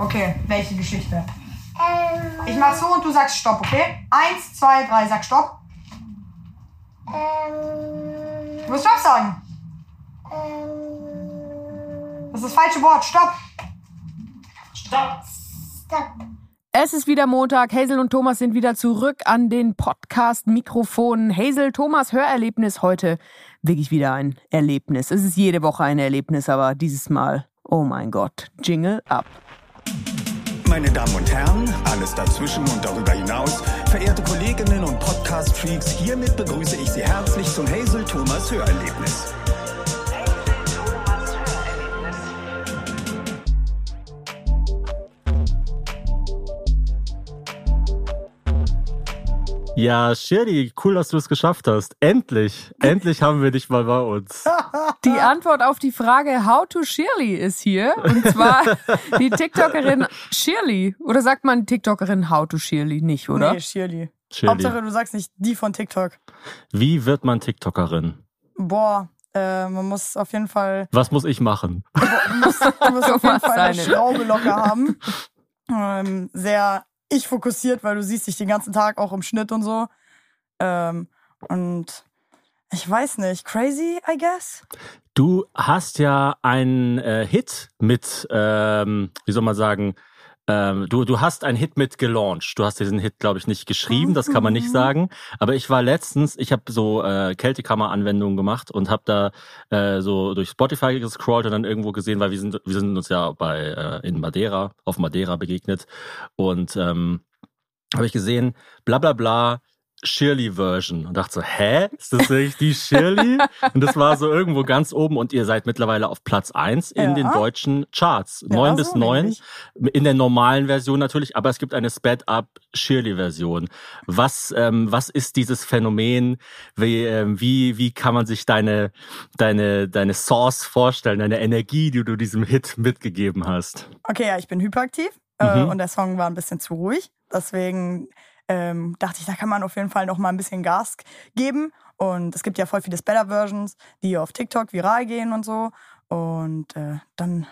Okay, welche Geschichte? Ähm, Ich mach so und du sagst Stopp, okay? Eins, zwei, drei, sag Stopp. ähm, Du musst Stopp sagen. ähm, Das ist das falsche Wort. Stopp. Stopp! stopp. Es ist wieder Montag. Hazel und Thomas sind wieder zurück an den Podcast-Mikrofonen. Hazel, Thomas Hörerlebnis heute. Wirklich wieder ein Erlebnis. Es ist jede Woche ein Erlebnis, aber dieses Mal, oh mein Gott, Jingle ab. Meine Damen und Herren, alles dazwischen und darüber hinaus, verehrte Kolleginnen und Podcast-Freaks, hiermit begrüße ich Sie herzlich zum Hazel Thomas Hörerlebnis. Ja, Shirley, cool, dass du es geschafft hast. Endlich, endlich haben wir dich mal bei uns. Die Antwort auf die Frage How to Shirley ist hier. Und zwar die TikTokerin Shirley. Oder sagt man TikTokerin How to Shirley? Nicht, oder? Nee, Shirley. Shirley, Hauptsache, du sagst nicht die von TikTok. wie wird man TikTokerin? Boah, äh, man muss auf jeden Fall, Was muss ich machen? du musst, du musst auf jeden Fall eine eine? Schraube locker haben. Ähm, sehr ich fokussiert, weil du siehst dich den ganzen Tag auch im Schnitt und so. Ähm, und ich weiß nicht, crazy, I guess. Du hast ja einen äh, Hit mit, ähm, wie soll man sagen, ähm, du, du hast einen Hit mit gelauncht. Du hast diesen Hit, glaube ich, nicht geschrieben, das kann man nicht sagen. Aber ich war letztens, ich habe so äh, Kältekammer-Anwendungen gemacht und habe da äh, so durch Spotify gescrollt und dann irgendwo gesehen, weil wir sind, wir sind uns ja bei äh, in Madeira, auf Madeira begegnet. Und ähm, habe ich gesehen, bla bla bla, Shirley-Version. Und dachte so, hä? Ist das wirklich die Shirley? und das war so irgendwo ganz oben und ihr seid mittlerweile auf Platz eins in Ja. den deutschen Charts. Ja, Neun so bis neun. nämlich. In der normalen Version natürlich, aber es gibt eine Sped-Up Shirley-Version. Was, ähm, was ist dieses Phänomen? Wie, ähm, wie, wie kann man sich deine, deine, deine Source vorstellen, deine Energie, die du diesem Hit mitgegeben hast? Okay, ja, ich bin hyperaktiv äh, Mhm. und der Song war ein bisschen zu ruhig. Deswegen ähm, dachte ich, da kann man auf jeden Fall noch mal ein bisschen Gas geben. Und es gibt ja voll viele Better-Versions, die auf TikTok viral gehen und so. Und äh, dann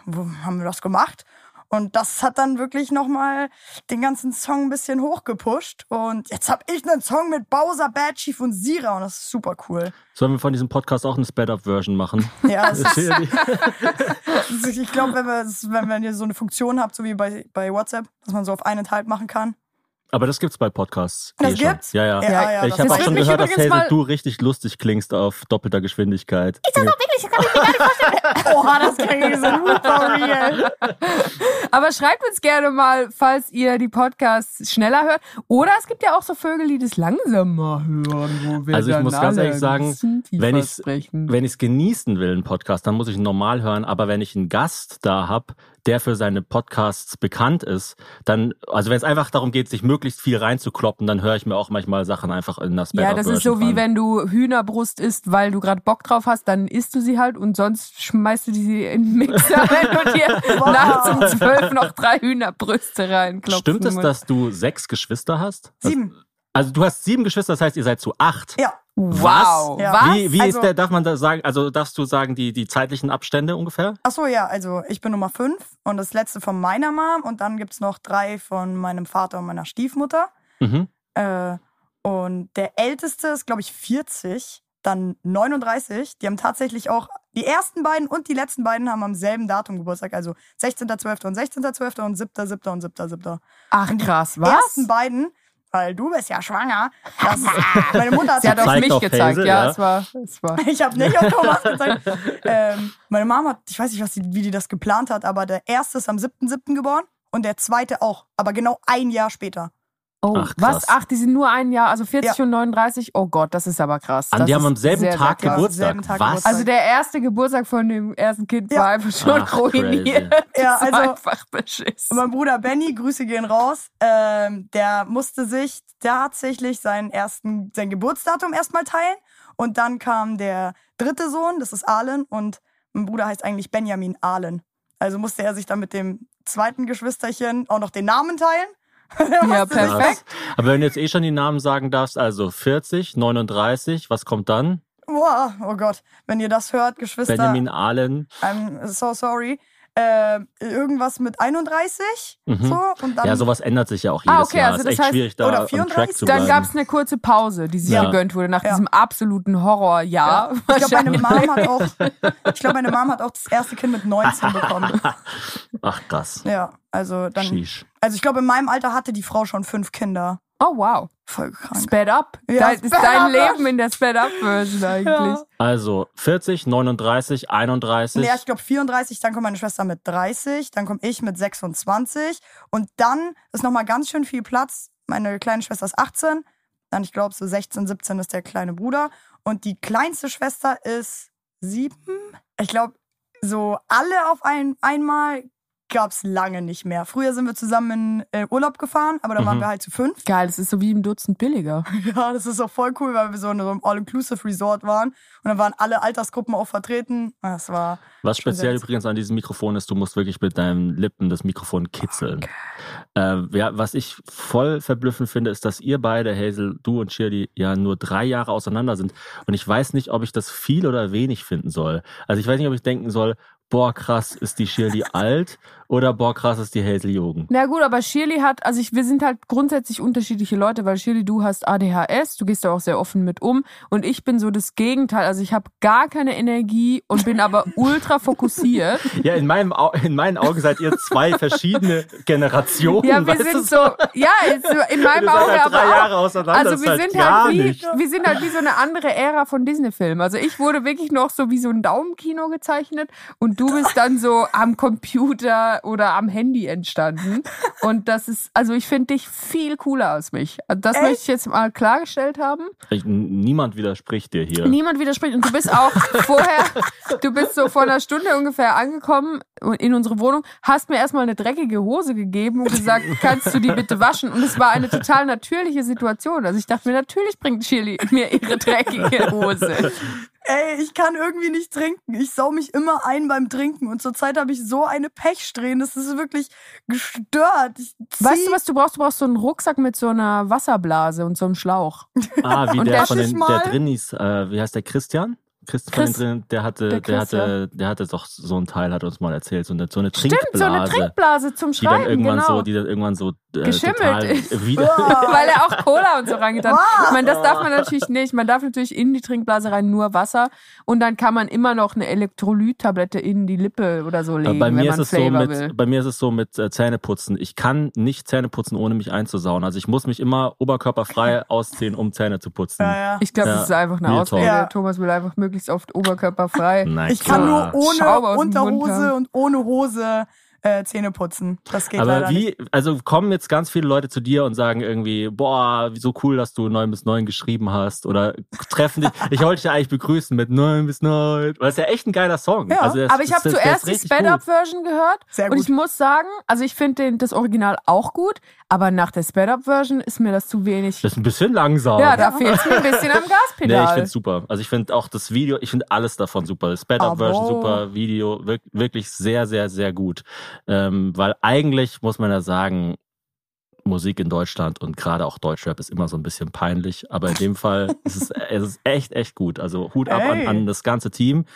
haben wir das gemacht. Und das hat dann wirklich noch mal den ganzen Song ein bisschen hochgepusht. Und jetzt habe ich einen Song mit Bowser, Bad Chief und Sira und das ist super cool. Sollen wir von diesem Podcast auch eine Sped-Up-Version machen? Ja, das ist, ich glaube, wenn, wir, wenn, wenn ihr so eine Funktion habt, so wie bei, bei WhatsApp, dass man so auf eineinhalb machen kann, Aber das gibt's bei Podcasts. Das eh schon. gibt's? Ja, ja. Ja, ja, ich das habe auch schon mich gehört, dass Hazel, du richtig lustig klingst auf doppelter Geschwindigkeit. Ich Oha, das klingt so super real. Aber schreibt uns gerne mal, falls ihr die Podcasts schneller hört. Oder es gibt ja auch so Vögel, die das langsamer hören. Wo wir Also ich muss ganz ehrlich sagen, wenn ich's- sprechen. Wenn ich es genießen will, einen Podcast, dann muss ich ihn normal hören. Aber wenn ich einen Gast da hab, der für seine Podcasts bekannt ist, dann, also wenn es einfach darum geht, sich möglichst viel reinzukloppen, dann höre ich mir auch manchmal Sachen einfach in das Ja, das ist so wie wenn du Hühnerbrust isst, weil du gerade Bock drauf hast, dann isst du sie halt und sonst schmeißt du sie in den Mixer, wenn du dir nachts um zwölf noch drei Hühnerbrüste reinklopfst. Stimmt es, dass du sechs Geschwister hast? Sieben. Also du hast sieben Geschwister, das heißt, ihr seid zu acht. Ja, Wow. Ja. Was? Wie, wie Also- ist der, darf man da sagen, also darfst du sagen, die, die zeitlichen Abstände ungefähr? ach so, ja, also ich bin Nummer fünf und das letzte von meiner Mom und dann gibt's noch drei von meinem Vater und meiner Stiefmutter. Mhm. Äh, und der älteste ist, glaube ich, 40, dann 39. Die haben tatsächlich auch, die ersten beiden und die letzten beiden haben am selben Datum Geburtstag, also 16.12. und 16.12. und 7.7. und 7.7. Ach krass, Die was? ersten beiden, weil du bist ja schwanger, das, meine Mutter hat Sie hat auf mich auf gezeigt, Hazel, ja, ja. es war, es war. Ich habe nicht auf Thomas gezeigt. ähm, meine Mama hat, ich weiß nicht, was die, wie die das geplant hat, aber der erste ist am 7.7. geboren und der zweite auch, aber genau ein Jahr später. Oh, Ach, krass. was? Ach, die sind nur ein Jahr, also 40 Ja. und 39? Oh Gott, das ist aber krass. An das die haben am selben sehr, Tag sehr krass. Geburtstag. selben Tag Was? Geburtstag. Also der erste Geburtstag von dem ersten Kind Ja. war einfach schon Ach, ruiniert. crazy. Ja, also- einfach beschissen. Und mein Bruder Benny, Grüße gehen raus, ähm, der musste sich tatsächlich seinen ersten, sein Geburtsdatum erstmal teilen. Und dann kam der dritte Sohn, das ist Ahlen, und mein Bruder heißt eigentlich Benjamin Ahlen. Also musste er sich dann mit dem zweiten Geschwisterchen auch noch den Namen teilen. Ja, perfekt. Aber wenn du jetzt eh schon die Namen sagen darfst, also 40, 39, was kommt dann? Boah, oh Gott, wenn ihr das hört, Geschwister, Benjamin Allen. I'm so sorry. Äh, irgendwas mit 31. Mhm. So, und dann, ja, sowas ändert sich ja auch jedes Ah, okay, Jahr. also ist das echt heißt- schwierig, da oder on Track 34? zu Dann gab es eine kurze Pause, die sich Ja. gegönnt wurde nach Ja. diesem absoluten Horrorjahr. Ich glaube, meine. Mom hat auch, ich glaube, meine Mom hat auch das erste Kind mit 19 bekommen. Ach krass. Ja, also dann, Sheesh. also ich glaube, in meinem Alter hatte die Frau schon fünf Kinder. Oh wow. Voll krank. Sped up. Ja, Dein, ist dein up. Leben in der Sped up Version eigentlich. Also 40, 39, 31. Ja, ich glaube 34, dann kommt meine Schwester mit 30, dann komme ich mit 26 und dann ist nochmal ganz schön viel Platz. Meine kleine Schwester ist 18, dann ich glaube so 16, 17 ist der kleine Bruder und die kleinste Schwester ist 7. Ich glaube, so alle auf ein, einmal gab's lange nicht mehr. Früher sind wir zusammen in äh, Urlaub gefahren, aber da waren Mhm. wir halt zu fünf. Geil, das ist so wie im Dutzend billiger. Ja, das ist auch voll cool, weil wir so in so einem All-Inclusive-Resort waren. Und dann waren alle Altersgruppen auch vertreten. Das war. Was speziell übrigens an diesem Mikrofon ist, du musst wirklich mit deinen Lippen das Mikrofon kitzeln. Äh, ja, was ich voll verblüffend finde, ist, dass ihr beide, Hazel, du und Shirley, ja nur drei Jahre auseinander sind. Und ich weiß nicht, ob ich das viel oder wenig finden soll. Also ich weiß nicht, ob ich denken soll, boah, krass, ist die Shirley alt oder boah, krass, ist die Hazel jung. Na gut, aber Shirley hat, also ich, wir sind halt grundsätzlich unterschiedliche Leute, weil Shirley, du hast ADHS, du gehst da auch sehr offen mit um und ich bin so das Gegenteil. Also ich habe gar keine Energie und bin aber ultra fokussiert. Ja, in, meinem, Au- in meinen Augen seid ihr zwei verschiedene Generationen. Ja, wir sind so, ja, in meinem Auge halt aber auch. Jahre auseinander. Also wir sind halt wie, nicht. wir sind halt wie so eine andere Ära von Disney-Filmen. Also ich wurde wirklich noch so wie so ein Daumenkino gezeichnet und du bist dann so am Computer oder am Handy entstanden. Und das ist, also ich finde dich viel cooler als mich. Also Das Echt? möchte ich jetzt mal klargestellt haben. Ich, niemand widerspricht dir hier. Niemand widerspricht. Und du bist auch vorher, du bist so vor einer Stunde ungefähr angekommen in unsere Wohnung, hast mir erstmal eine dreckige Hose gegeben und gesagt, kannst du die bitte waschen? Und es war eine total natürliche Situation. Also ich dachte mir, natürlich bringt Shirley mir ihre dreckige Hose. Ey, ich kann irgendwie nicht trinken. Ich sau mich immer ein beim Trinken. Und zurzeit habe ich so eine Pechsträhne. Das ist wirklich gestört. Weißt du, was du brauchst? Du brauchst so einen Rucksack mit so einer Wasserblase und so einem Schlauch. Ah, wie Und der der von den, der? Drinnis, äh, wie heißt der, Christian? Christ von den Chris. Drin, der hatte, Der der, Chris, hatte, der hatte doch so einen Teil, hat uns mal erzählt, so eine, so eine Stimmt, Trinkblase. so eine Trinkblase zum die dann Schreiben, irgendwann genau. so, die dann irgendwann so äh, Geschimmelt total ist. wieder. Weil er auch Cola und so reingetan hat. Ich meine, das darf man natürlich nicht. Man darf natürlich in die Trinkblase rein nur Wasser und dann kann man immer noch eine Elektrolyttablette in die Lippe oder so legen, bei wenn mir man ist es so Flavor will. mit, bei mir ist es so mit äh, Zähneputzen. Ich kann nicht Zähne putzen, ohne mich einzusauen. Also ich muss mich immer oberkörperfrei ausziehen, um Zähne zu putzen. Ja, ja. Ich glaube, Ja, das ist einfach eine Ausrede. Ja. Thomas will einfach möglichst oft oberkörperfrei. Na Ich kann nur ohne Unterhose und ohne Hose äh, Zähne putzen. Das geht Aber leider nicht. wie, also kommen jetzt ganz viele Leute zu dir und sagen irgendwie, boah, so cool, dass du 9 bis 9 geschrieben hast oder treffen dich. Ich wollte dich ja eigentlich begrüßen mit 9 bis 9. Weil das ist ja echt ein geiler Song. Ja, also das, Aber ich habe zuerst die Sped-Up-Version gehört Sehr und gut. ich muss sagen, also ich finde das Original auch gut, aber nach der Sped-Up-Version ist mir das zu wenig. Das ist ein bisschen langsam. Ja, da fehlt mir ein bisschen am Nee, ich Gaspedal. find's super. Also ich finde auch das Video, ich finde alles davon super. Sped-Up-Version super, Video wirk wirklich sehr, sehr, sehr gut. Ähm, weil eigentlich muss man ja sagen, Musik in Deutschland und gerade auch Deutschrap ist immer so ein bisschen peinlich, aber in dem Fall ist es, es ist echt, echt gut. Also Hut ab an, an das ganze Team.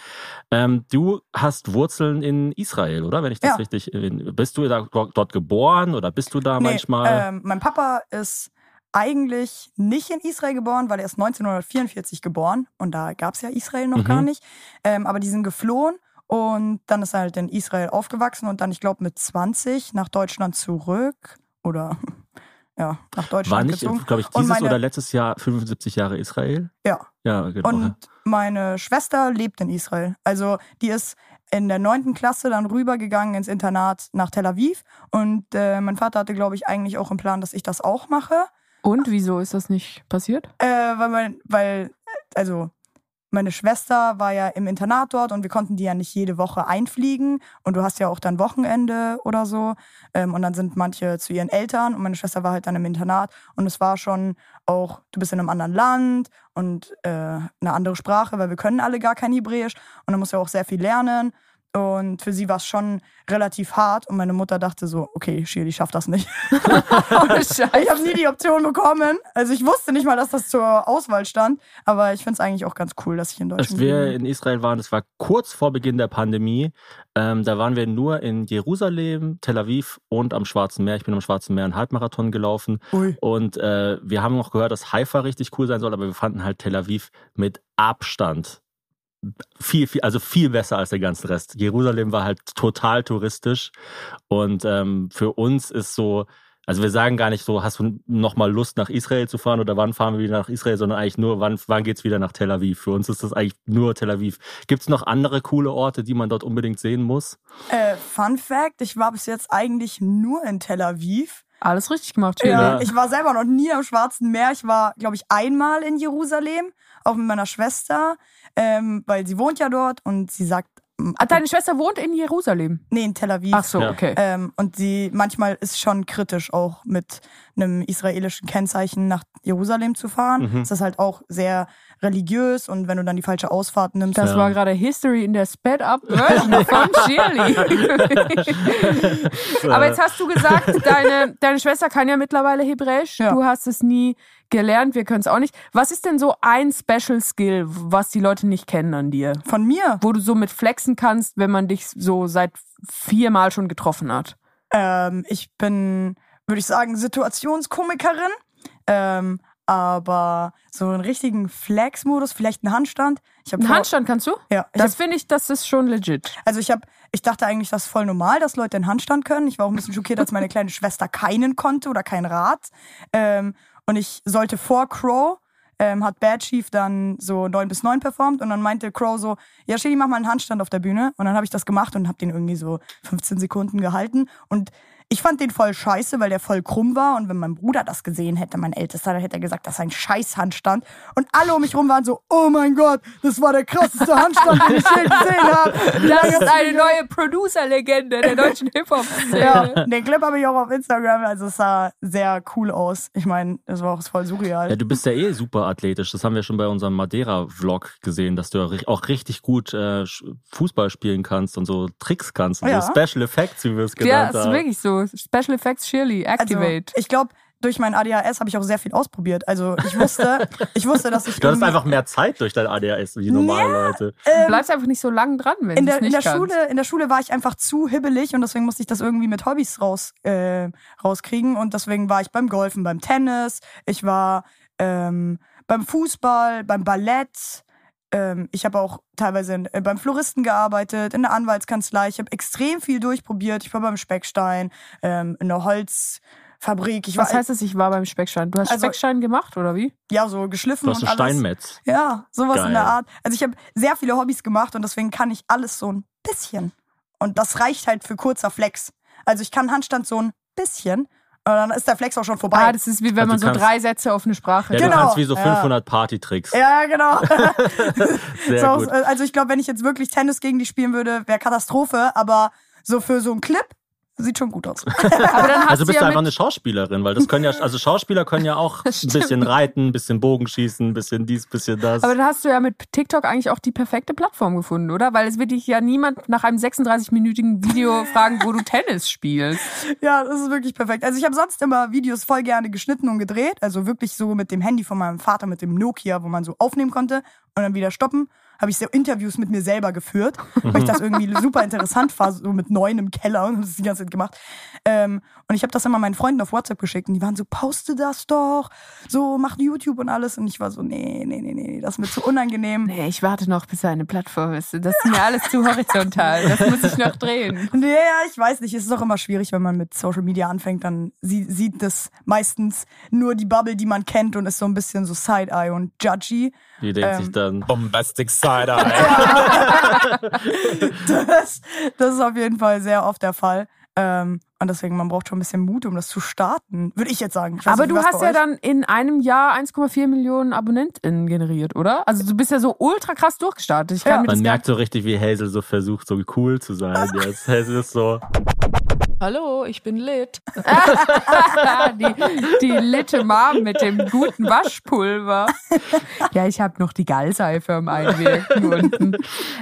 Ähm, du hast Wurzeln in Israel, oder? Wenn ich das Ja. richtig, bist du da dort geboren oder bist du da Nee, manchmal? Ähm, mein Papa ist eigentlich nicht in Israel geboren, weil er ist 1944 geboren und da gab es ja Israel noch Mhm. gar nicht. Ähm, aber die sind geflohen und dann ist er halt in Israel aufgewachsen und dann, ich glaube, mit 20 nach Deutschland zurück oder ja, nach Deutschland War nicht, glaube ich, dieses meine- oder letztes Jahr 75 Jahre Israel? Ja. Ja, genau. Und meine Schwester lebt in Israel. Also die ist in der neunten Klasse dann rübergegangen ins Internat nach Tel Aviv. Und äh, mein Vater hatte, glaube ich, eigentlich auch im Plan, dass ich das auch mache. Und wieso ist das nicht passiert? Äh, weil, mein, weil, also meine Schwester war ja im Internat dort und wir konnten die ja nicht jede Woche einfliegen. Und du hast ja auch dann Wochenende oder so. Ähm, und dann sind manche zu ihren Eltern und meine Schwester war halt dann im Internat. Und es war schon auch, du bist in einem anderen Land und äh, eine andere Sprache, weil wir können alle gar kein Hebräisch. Und dann musst du auch sehr viel lernen. Und für sie war es schon relativ hart. Und meine Mutter dachte so, okay, Shirley schafft das nicht. Ich habe nie die Option bekommen. Also ich wusste nicht mal, dass das zur Auswahl stand. Aber ich finde es eigentlich auch ganz cool, dass ich in Deutschland Als wir bin. in Israel waren, das war kurz vor Beginn der Pandemie, ähm, da waren wir nur in Jerusalem, Tel Aviv und am Schwarzen Meer. Ich bin am Schwarzen Meer einen Halbmarathon gelaufen. Ui. Und äh, wir haben noch gehört, dass Haifa richtig cool sein soll, aber wir fanden halt Tel Aviv mit Abstand viel, viel, also viel besser als der ganze Rest. Jerusalem war halt total touristisch und ähm, für uns ist so, also wir sagen gar nicht so, hast du noch mal Lust nach Israel zu fahren oder wann fahren wir wieder nach Israel, sondern eigentlich nur, wann, wann geht's wieder nach Tel Aviv. Für uns ist das eigentlich nur Tel Aviv. Gibt's noch andere coole Orte, die man dort unbedingt sehen muss? Äh, Fun Fact, ich war bis jetzt eigentlich nur in Tel Aviv. Alles richtig gemacht, Shirley. Ja, ich war selber noch nie am Schwarzen Meer. Ich war, glaube ich, einmal in Jerusalem, auch mit meiner Schwester, ähm, weil sie wohnt ja dort und sie sagt, Ah, deine Schwester wohnt in Jerusalem. nee, in Tel Aviv. Ach so, Ja. okay. Ähm, und sie manchmal ist schon kritisch auch mit einem israelischen Kennzeichen nach Jerusalem zu fahren. Mhm. Das ist halt auch sehr religiös und wenn du dann die falsche Ausfahrt nimmst, Das Ja. war gerade History in der Sped-Up-Version von Shirley. Aber jetzt hast du gesagt, deine, deine Schwester kann ja mittlerweile Hebräisch. Ja. Du hast es nie gelernt, wir können es auch nicht. Was ist denn so ein Special Skill, was die Leute nicht kennen an dir? von mir. Wo du so mit flexen kannst, wenn man dich so seit viermal schon getroffen hat? Ähm, ich bin, würde ich sagen, Situationskomikerin. Ähm, aber so einen richtigen Flex-Modus, vielleicht einen Handstand. Ich Einen Handstand kannst du? Ja, Das finde ich, das ist schon legit. also ich habe, ich dachte eigentlich, das ist voll normal, dass Leute einen Handstand können. Ich war auch ein bisschen schockiert, als meine kleine Schwester keinen konnte oder kein Rad. Ähm, und ich sollte vor Crow, ähm, hat Bad Chief dann so 9 bis 9 performt und dann meinte Crow so, ja Shady, mach mal einen Handstand auf der Bühne. Und dann habe ich das gemacht und habe den irgendwie so 15 Sekunden gehalten. Und ich fand den voll scheiße, weil der voll krumm war. Und wenn mein Bruder das gesehen hätte, mein Ältester, dann hätte er gesagt, das ist ein scheiß Handstand. Und alle um mich rum waren so, oh mein Gott, das war der krasseste Handstand, den ich je gesehen habe. Das ist eine neue Producer-Legende der deutschen Hip-Hop-Szene. Ja, den Clip habe ich auch auf Instagram. Also es sah sehr cool aus. Ich meine, das war auch voll surreal. Ja, du bist ja eh super athletisch. Das haben wir schon bei unserem Madeira-Vlog gesehen, dass du ja auch richtig gut äh, Fußball spielen kannst und so Tricks kannst und Ja. so Special Effects, wie wir es Ja, genannt ist haben. wirklich so. Special Effects Shirley, also, Activate. ich glaube, durch mein ADHS habe ich auch sehr viel ausprobiert. Also ich wusste, ich wusste, dass ich Du irgendwie- einfach mehr Zeit durch dein ADHS wie normale Leute. du bleibst einfach nicht so lang dran, wenn in du es der, in nicht der kannst. Schule, in der Schule war ich einfach zu hibbelig und deswegen musste ich das irgendwie mit Hobbys raus, äh, rauskriegen. Und deswegen war ich beim Golfen, beim Tennis, ich war ähm, beim Fußball, beim Ballett. Ähm, ich habe auch teilweise in, äh, beim Floristen gearbeitet, in der Anwaltskanzlei. Ich habe extrem viel durchprobiert. Ich war beim Speckstein, ähm, in der Holzfabrik. Ich Was war heißt das, ich war beim Speckstein? Du hast Also- Speckstein gemacht, oder wie? ja so geschliffen Du hast und alles. Steinmetz. Ja, sowas Geil. in der Art. Also ich habe sehr viele Hobbys gemacht und deswegen kann ich alles so ein bisschen. Und das reicht halt für kurzer Flex. Also ich kann Handstand so ein bisschen und dann ist der Flex auch schon vorbei. Ah, das ist wie wenn Also man so kannst- drei Sätze auf eine Sprache Ja, Genau. du kannst wie so Ja. 500 Party-Tricks. ja, genau. Sehr so, gut. Also ich glaube, wenn ich jetzt wirklich Tennis gegen die spielen würde, wäre Katastrophe. Aber so für so einen Clip sieht schon gut aus. Aber dann hast Also bist du ja einfach eine Schauspielerin, weil das können ja, also Schauspieler können ja auch ein bisschen reiten, ein bisschen Bogenschießen, ein bisschen dies, ein bisschen das. aber dann hast du ja mit TikTok eigentlich auch die perfekte Plattform gefunden, oder? Weil es wird dich ja niemand nach einem 36-minütigen Video fragen, wo du Tennis spielst. Ja, das ist wirklich perfekt. Also ich habe sonst immer Videos voll gerne geschnitten und gedreht. Also wirklich so mit dem Handy von meinem Vater, mit dem Nokia, wo man so aufnehmen konnte und dann wieder stoppen. Habe ich so Interviews mit mir selber geführt, weil ich das irgendwie super interessant war, so mit neun im Keller und das die ganze Zeit gemacht. Ähm, und ich habe das immer meinen Freunden auf WhatsApp geschickt und die waren so, poste das doch, so mach YouTube und alles. Und ich war so, nee, nee, nee, nee, das ist mir zu unangenehm. Nee, ich warte noch, bis er eine Plattform ist. Das ist mir alles zu horizontal. Das muss ich noch drehen. Nee, ja, ich weiß nicht. Es ist auch immer schwierig, wenn man mit Social Media anfängt, dann sie, sieht das meistens nur die Bubble, die man kennt und ist so ein bisschen so Side-Eye und judgy. Die denkt ähm, sich dann, Bombastic Cider. Das, das ist auf jeden Fall sehr oft der Fall. Ähm, und deswegen, man braucht schon ein bisschen Mut, um das zu starten, würde ich jetzt sagen. Ich weiß Aber nicht, du hast ja euch? dann in einem Jahr 1,4 Millionen AbonnentInnen generiert, oder? Also du bist ja so ultra krass durchgestartet. Ich kann Ja. man merkt so richtig, wie Hazel so versucht, so cool zu sein jetzt. Hazel ist so, Hallo, ich bin lit. die, die litte Mom mit dem guten Waschpulver. Ja, ich habe noch die Gallseife am Einwirken unten.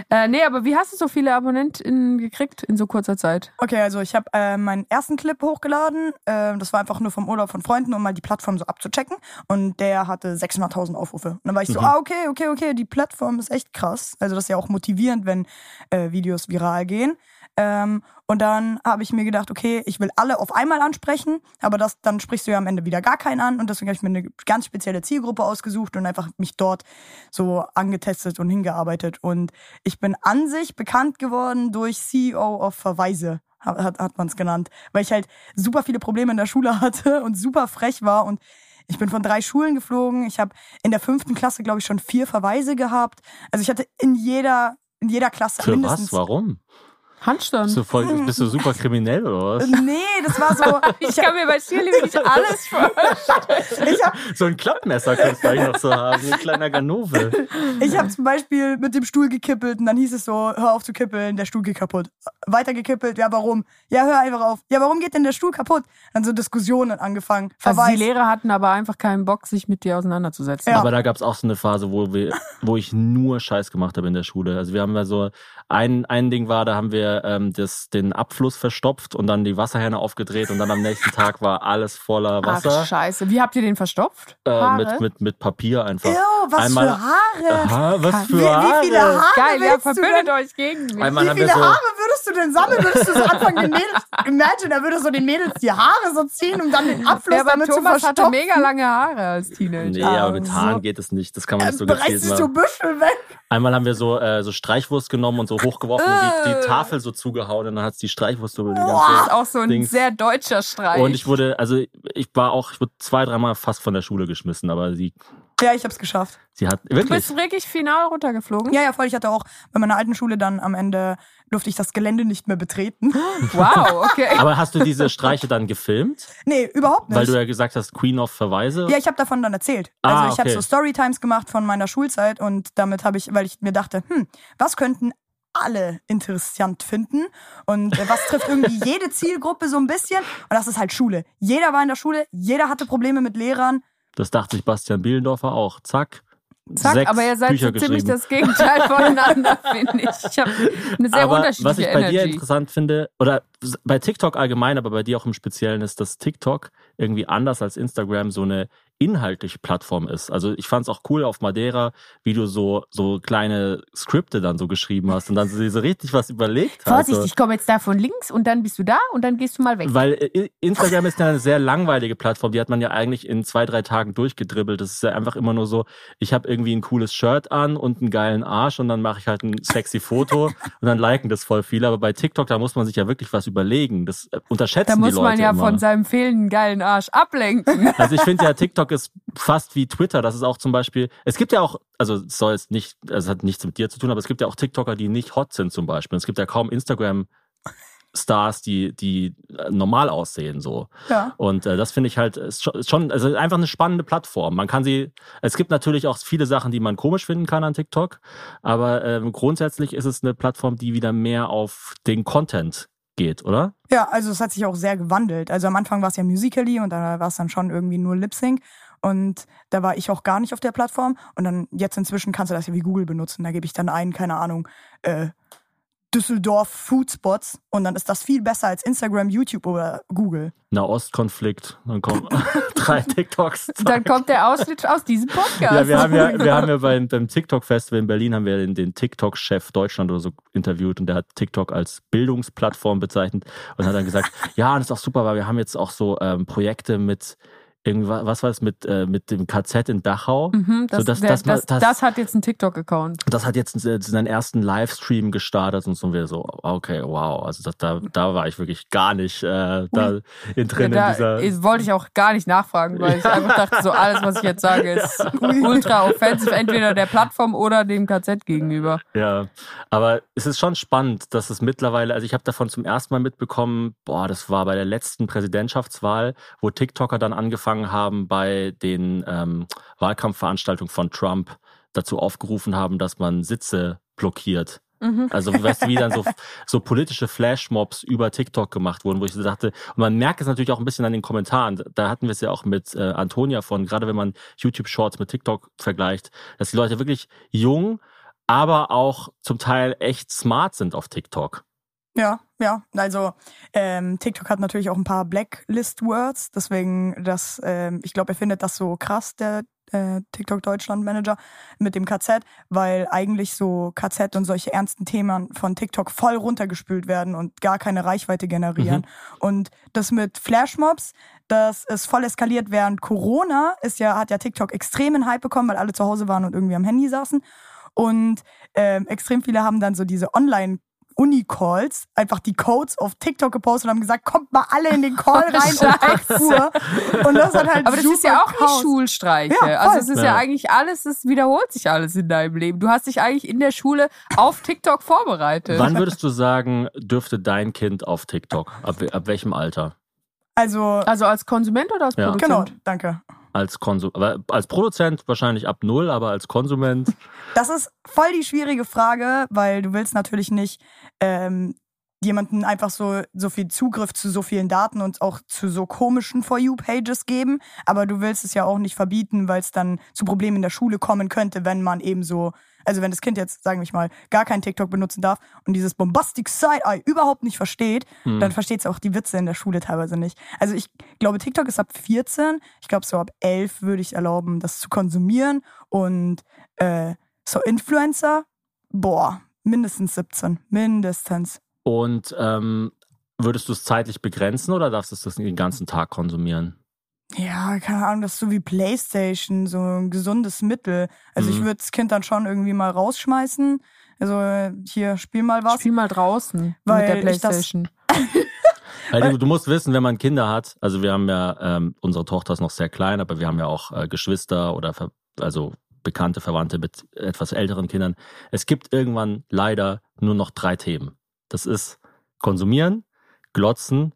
Äh, nee, aber wie hast du so viele AbonnentInnen gekriegt in so kurzer Zeit? Okay, also ich habe äh, meinen ersten Clip hochgeladen. Äh, das war einfach nur vom Urlaub von Freunden, um mal die Plattform so abzuchecken. Und der hatte 600.000 Aufrufe. Und dann war ich so, ah, okay, okay, okay, die Plattform ist echt krass. Also das ist ja auch motivierend, wenn äh, Videos viral gehen. Ähm, und dann habe ich mir gedacht, okay, ich will alle auf einmal ansprechen, aber das, dann sprichst du ja am Ende wieder gar keinen an. Und deswegen habe ich mir eine ganz spezielle Zielgruppe ausgesucht und einfach mich dort so angetestet und hingearbeitet. Und ich bin an sich bekannt geworden durch CEO of Verweise, hat, hat, man es genannt. Weil ich halt super viele Probleme in der Schule hatte und super frech war und ich bin von drei Schulen geflogen. Ich habe in der fünften Klasse, glaube ich, schon vier Verweise gehabt. Also ich hatte in jeder, in jeder Klasse Für mindestens. was? Warum? Handstand. Bist du, voll, bist du super kriminell oder was? Nee, das war so. ich kann mir bei Cheerleading nicht alles vorstellen. Ich habe So ein Klappmesser könntest du eigentlich noch so haben, wie ein kleiner Ganove. ich hab zum Beispiel mit dem Stuhl gekippelt und dann hieß es so, hör auf zu kippeln, der Stuhl geht kaputt. Weiter gekippelt, ja warum? Ja, hör einfach auf. Ja, warum geht denn der Stuhl kaputt? Dann so Diskussionen angefangen. Also Verweis. die Lehrer hatten aber einfach keinen Bock, sich mit dir auseinanderzusetzen. Ja. Aber da gab es auch so eine Phase, wo wir, wo ich nur Scheiß gemacht habe in der Schule. Also wir haben ja so ein, ein Ding war, da haben wir ähm, das, den Abfluss verstopft und dann die Wasserhähne aufgedreht und dann am nächsten Tag war alles voller Wasser. Ach, scheiße. Wie habt ihr den verstopft? äh, Haare? mit, mit, mit Papier einfach. Ew, was Einmal, für Haare. Aha, was für Wie, Haare. wie viele Haare Geil, ja, verbündet euch gegen mich. Einmal Wie viele so, Haare würdest du denn sammeln? Würdest du so anfangen, den Mädels, imagine, er würde so den Mädels die Haare so ziehen, um dann den Abfluss Ja, aber damit zu Thomas hatte verstopfen? mega lange Haare als Teenager. Nee, aber mit so. Haaren geht es nicht. Das kann man nicht so gezielt sich so machen. Büschel weg. Einmal haben wir so, äh, so Streichwurst genommen und so hochgeworfen und die, die Tafel so zugehauen und dann hat die Streichwurst über die Das ganze ist auch so ein Dings. sehr deutscher Streich. Und ich wurde, also ich war auch, ich wurde zwei, dreimal fast von der Schule geschmissen, aber sie, Ja, ich hab's geschafft. sie hat du wirklich. bist wirklich final runtergeflogen? Ja, ja, voll. Ich hatte auch bei meiner alten Schule dann am Ende durfte ich das Gelände nicht mehr betreten. Wow, okay. Aber hast du diese Streiche dann gefilmt? Nee, überhaupt nicht. Weil du ja gesagt hast, Queen of Verweise. Ja, ich habe davon dann erzählt. Ah, also ich habe okay. so Storytimes gemacht von meiner Schulzeit und damit habe ich, weil ich mir dachte, hm, was könnten alle interessant finden und äh, was trifft irgendwie jede Zielgruppe so ein bisschen und das ist halt Schule. Jeder war in der Schule, jeder hatte Probleme mit Lehrern. Das dachte sich Bastian Bielendorfer auch. Zack. Zack, sechs aber ihr seid Bücher so ziemlich das Gegenteil voneinander, finde ich. Ich habe eine sehr aber unterschiedliche was ich bei dir Energy. interessant finde, oder bei TikTok allgemein, aber bei dir auch im Speziellen, ist, dass TikTok irgendwie anders als Instagram so eine inhaltliche Plattform ist. Also ich fand es auch cool auf Madeira, wie du so, so kleine Skripte dann so geschrieben hast und dann so, so richtig was überlegt hast. Vorsicht, ich komme jetzt da von links und dann bist du da und dann gehst du mal weg. Weil äh, Instagram ist ja eine sehr langweilige Plattform, die hat man ja eigentlich in zwei, drei Tagen durchgedribbelt. Das ist ja einfach immer nur so, ich habe irgendwie ein cooles Shirt an und einen geilen Arsch und dann mache ich halt ein sexy Foto und dann liken das voll viele. Aber bei TikTok, da muss man sich ja wirklich was überlegen. Das äh, unterschätzen Da die muss Leute man ja immer. von seinem fehlenden geilen Arsch ablenken. Also ich finde ja, TikTok ist fast wie Twitter. Das ist auch zum Beispiel, es gibt ja auch, also es soll jetzt nicht, es hat nichts mit dir zu tun, aber es gibt ja auch TikToker, die nicht hot sind zum Beispiel. Es gibt ja kaum Instagram Stars, die, die äh, normal aussehen, so. Ja. Und äh, das finde ich halt ist schon- ist schon, also einfach eine spannende Plattform. Man kann sie, es gibt natürlich auch viele Sachen, die man komisch finden kann an TikTok, aber ähm, grundsätzlich ist es eine Plattform, die wieder mehr auf den Content geht, oder? Ja, also es hat sich auch sehr gewandelt. Also am Anfang war es ja Musically und da war es dann schon irgendwie nur Lip Sync. Und da war ich auch gar nicht auf der Plattform. Und dann jetzt inzwischen kannst du das ja wie Google benutzen. Da gebe ich dann ein, keine Ahnung, äh, Düsseldorf Food Spots und dann ist das viel besser als Instagram, YouTube oder Google. Nahostkonflikt, dann kommen drei TikToks. Dann kommt der Ausschnitt aus diesem Podcast. Ja, wir haben ja, wir haben ja beim, beim TikTok-Festival in Berlin haben wir den, den TikTok-Chef Deutschland oder so interviewt und der hat TikTok als Bildungsplattform bezeichnet und hat dann gesagt, ja, das ist auch super, weil wir haben jetzt auch so ähm, Projekte mit irgendwas, was war es mit, äh, mit dem KZ in Dachau. Mhm, das, so, dass, der, man- das, dass- das hat jetzt einen TikTok-Account. das hat jetzt äh, seinen ersten Livestream gestartet und so wir so, okay, wow, also das, da, da war ich wirklich gar nicht äh, da in drin da in dieser. wollte ich auch gar nicht nachfragen, weil ich einfach dachte, so alles, was ich jetzt sage, ist ultra offensive, entweder der Plattform oder dem KZ gegenüber. Ja, aber es ist schon spannend, dass es mittlerweile, also ich habe davon zum ersten Mal mitbekommen, boah, das war bei der letzten Präsidentschaftswahl, wo TikToker dann angefangen haben, bei den ähm, Wahlkampfveranstaltungen von Trump dazu aufgerufen haben, dass man Sitze blockiert Mhm. Also weißt du, wie dann so, so politische Flashmobs über TikTok gemacht wurden, wo ich so dachte, und man merkt es natürlich auch ein bisschen an den Kommentaren. Da hatten wir es ja auch mit äh, Antonia von, gerade wenn man YouTube Shorts mit TikTok vergleicht, dass die Leute wirklich jung, aber auch zum Teil echt smart sind auf TikTok. Ja, ja. Also ähm, TikTok hat natürlich auch ein paar Blacklist-Words, deswegen das, ähm, ich glaube, er findet das so krass, der äh, TikTok Deutschland Manager mit dem KZ, weil eigentlich so KZ und solche ernsten Themen von TikTok voll runtergespült werden und gar keine Reichweite generieren. Und das mit Flashmobs, das ist voll eskaliert während Corona, ist ja, hat ja TikTok extremen Hype bekommen, weil alle zu Hause waren und irgendwie am Handy saßen. Und ähm, extrem viele haben dann so diese Online- Uni-Calls einfach die Codes auf TikTok gepostet und haben gesagt, kommt mal alle in den Call rein um 8 Uhr. Und das hat halt Aber das ist ja auch Chaos. wie Schulstreiche. Ja, also es ist ja. Ja. eigentlich alles, es wiederholt sich alles in deinem Leben. Du hast dich eigentlich in der Schule auf TikTok vorbereitet. Wann würdest du sagen, dürfte dein Kind auf TikTok? Ab, ab welchem Alter? Also, Also als Konsument oder als Ja. Produzent? genau, danke. Als Konsum, als Produzent wahrscheinlich ab null, aber als Konsument. Das ist voll die schwierige Frage, weil du willst natürlich nicht ähm, jemanden einfach so, so viel Zugriff zu so vielen Daten und auch zu so komischen For You-Pages geben. Aber du willst es ja auch nicht verbieten, weil es dann zu Problemen in der Schule kommen könnte, wenn man eben so, also wenn das Kind jetzt, sagen wir mal, gar kein TikTok benutzen darf und dieses Bombastic Side-Eye überhaupt nicht versteht, dann versteht es auch die Witze in der Schule teilweise nicht. Also ich glaube, TikTok ist ab 14. Ich glaube, so ab 11 würde ich erlauben, das zu konsumieren. Und äh, so Influencer, boah, mindestens 17. Mindestens. Und ähm, würdest du es zeitlich begrenzen oder darfst du es den ganzen Tag konsumieren? Ja, keine Ahnung, das ist so wie Playstation, so ein gesundes Mittel. Also ich Mhm. würde das Kind dann schon irgendwie mal rausschmeißen. Also hier, spiel mal was. Spiel mal draußen Weil mit der ich Playstation. Weil du, du musst wissen, wenn man Kinder hat, also wir haben ja, ähm, unsere Tochter ist noch sehr klein, aber wir haben ja auch äh, Geschwister oder ver also bekannte Verwandte mit etwas älteren Kindern. Es gibt irgendwann leider nur noch drei Themen. Das ist konsumieren, glotzen,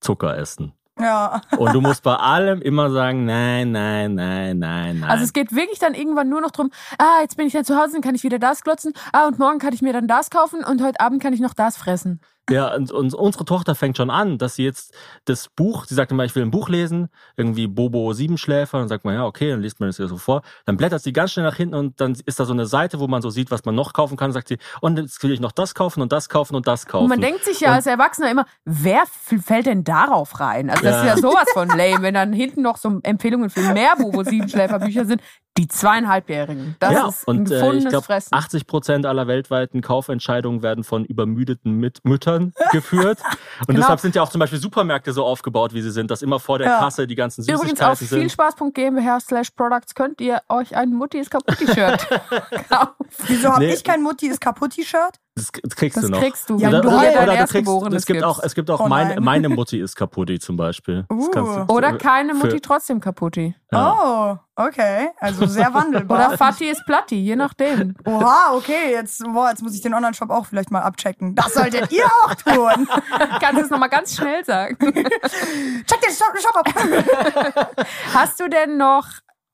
Zucker essen. Ja. Und du musst bei allem immer sagen, nein, nein, nein, nein, nein. Also es geht wirklich dann irgendwann nur noch drum, ah, jetzt bin ich dann zu Hause, dann kann ich wieder das glotzen, ah, und morgen kann ich mir dann das kaufen und heute Abend kann ich noch das fressen. Ja, und, und unsere Tochter fängt schon an, dass sie jetzt das Buch, sie sagt immer, ich will ein Buch lesen, irgendwie Bobo Siebenschläfer, dann sagt man, ja, okay, dann liest man das ja so vor. Dann blättert sie ganz schnell nach hinten und dann ist da so eine Seite, wo man so sieht, was man noch kaufen kann, sagt sie, und jetzt will ich noch das kaufen und das kaufen und das kaufen. Und man denkt sich ja Und- als Erwachsener immer, wer fällt denn darauf rein? Also das Ja. ist ja sowas von lame, wenn dann hinten noch so Empfehlungen für mehr Bobo Siebenschläferbücher sind. Die zweieinhalbjährigen. Das ja, ist ein und äh, gefundenes ich glaube, Fressen. 80 Prozent aller weltweiten Kaufentscheidungen werden von übermüdeten Mit Müttern geführt. Und Genau. deshalb sind ja auch zum Beispiel Supermärkte so aufgebaut, wie sie sind, dass immer vor der Ja. Kasse die ganzen Übrigens Süßigkeiten auf sind. vielspaß.gmbh slash products könnt ihr euch ein Mutti ist kaputt T-Shirt kaufen. Wieso habe Nee. ich kein Mutti ist kaputt T-Shirt? Das, kriegst Das du noch. kriegst du, Ja, oder, du oder, oder du kriegst, es gibt auch, es gibt auch Oh meine, nein. meine Mutti ist kaputti zum Beispiel. Uh. du- Oder keine für- Mutti trotzdem kaputti. Ja. Oh, okay. Also sehr wandelbar. Oder Fati ist Platti, je nachdem. Oha, okay, jetzt, boah, jetzt muss ich den Online-Shop auch vielleicht mal abchecken. Das solltet ihr auch tun. Kannst du es nochmal ganz schnell sagen. Check den Shop, Shop ab. Hast du denn noch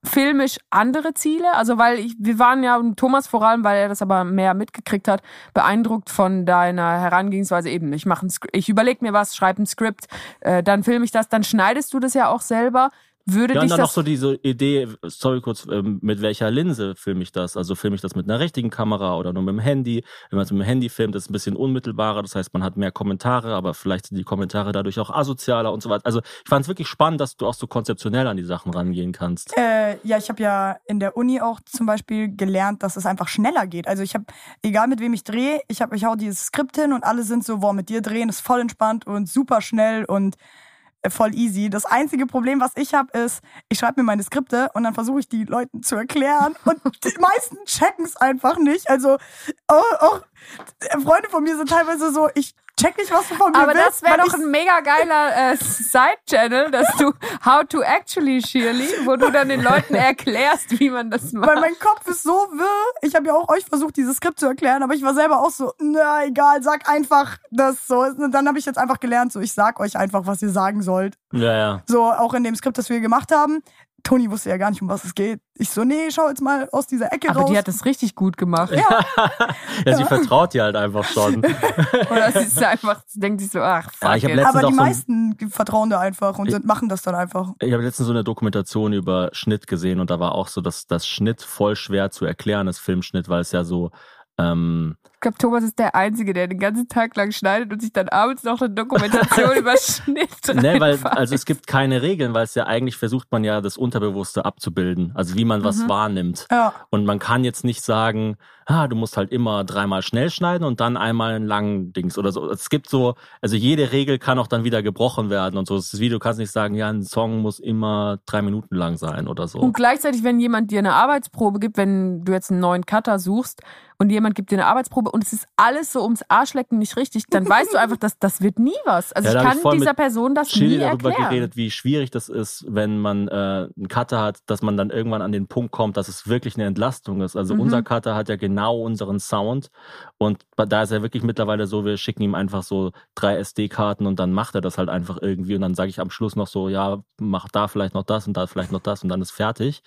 filmisch andere Ziele? Also, weil ich, wir waren ja, Thomas vor allem, weil er das aber mehr mitgekriegt hat, beeindruckt von deiner Herangehensweise eben. Ich mache ich überlege mir was, schreibe ein Skript, äh, dann filme ich das, dann schneidest du das ja auch selber. Würde Ja, und dich dann noch so diese Idee, sorry kurz, ähm, mit welcher Linse filme ich das? Also filme ich das mit einer richtigen Kamera oder nur mit dem Handy? Wenn man es mit dem Handy filmt, ist es ein bisschen unmittelbarer, das heißt, man hat mehr Kommentare, aber vielleicht sind die Kommentare dadurch auch asozialer und so weiter. Also ich fand es wirklich spannend, dass du auch so konzeptionell an die Sachen rangehen kannst. Äh, ja, ich habe ja in der Uni auch zum Beispiel gelernt, dass es einfach schneller geht. Also ich habe, egal mit wem ich drehe, ich habe, ich hau dieses Skript hin und alle sind so, boah, mit dir drehen ist voll entspannt und super schnell und voll easy. Das einzige Problem, was ich habe, ist, ich schreibe mir meine Skripte und dann versuche ich die Leuten zu erklären und die meisten checken es einfach nicht. Also auch, auch Freunde von mir sind teilweise so, ich check nicht, was du von mir aber willst. das wäre doch ein mega geiler äh, Side-Channel, dass du How to Actually Shirley, wo du dann den Leuten erklärst, wie man das macht. Weil mein Kopf ist so wirr. Ich habe ja auch euch versucht, dieses Skript zu erklären, aber ich war selber auch so, na egal, sag einfach das so. Und dann habe ich jetzt einfach gelernt, so ich sag euch einfach, was ihr sagen sollt. Ja, ja. So auch in dem Skript, das wir gemacht haben. Toni wusste ja gar nicht, um was es geht. Ich so, nee, schau jetzt mal aus dieser Ecke Aber raus. die hat das richtig gut gemacht. Ja, sie vertraut dir halt einfach schon. Oder sie ist einfach, sie denkt sich so, ach, fuck Ja, Aber die so ein- meisten vertrauen da einfach und sind, machen das dann einfach. Ich habe letztens so eine Dokumentation über Schnitt gesehen und da war auch so, dass das Schnitt voll schwer zu erklären ist, Filmschnitt, weil es ja so, ähm, Ich glaube, Thomas ist der Einzige, der den ganzen Tag lang schneidet und sich dann abends noch eine Dokumentation über Schnitt ne, weil, also es gibt keine Regeln, weil es ja eigentlich versucht man ja das Unterbewusste abzubilden, also wie man was wahrnimmt. Ja. Und man kann jetzt nicht sagen, ah, du musst halt immer dreimal schnell schneiden und dann einmal einen langen Dings oder so. Es gibt so, also jede Regel kann auch dann wieder gebrochen werden und so. Das du kannst nicht sagen, ja, ein Song muss immer drei Minuten lang sein oder so. Und gleichzeitig, wenn jemand dir eine Arbeitsprobe gibt, wenn du jetzt einen neuen Cutter suchst und jemand gibt dir eine Arbeitsprobe und es ist alles so ums Arschlecken nicht richtig, dann weißt du einfach, dass das wird nie was. Also Ja, ich kann ich dieser Person das Chili nie darüber erklären. geredet, wie schwierig das ist, wenn man äh, einen Cutter hat, dass man dann irgendwann an den Punkt kommt, dass es wirklich eine Entlastung ist. Also Mhm. unser Cutter hat ja genau unseren Sound und da ist er wirklich mittlerweile so, wir schicken ihm einfach so drei SD-Karten und dann macht er das halt einfach irgendwie und dann sage ich am Schluss noch so, ja, mach da vielleicht noch das und da vielleicht noch das und dann ist fertig.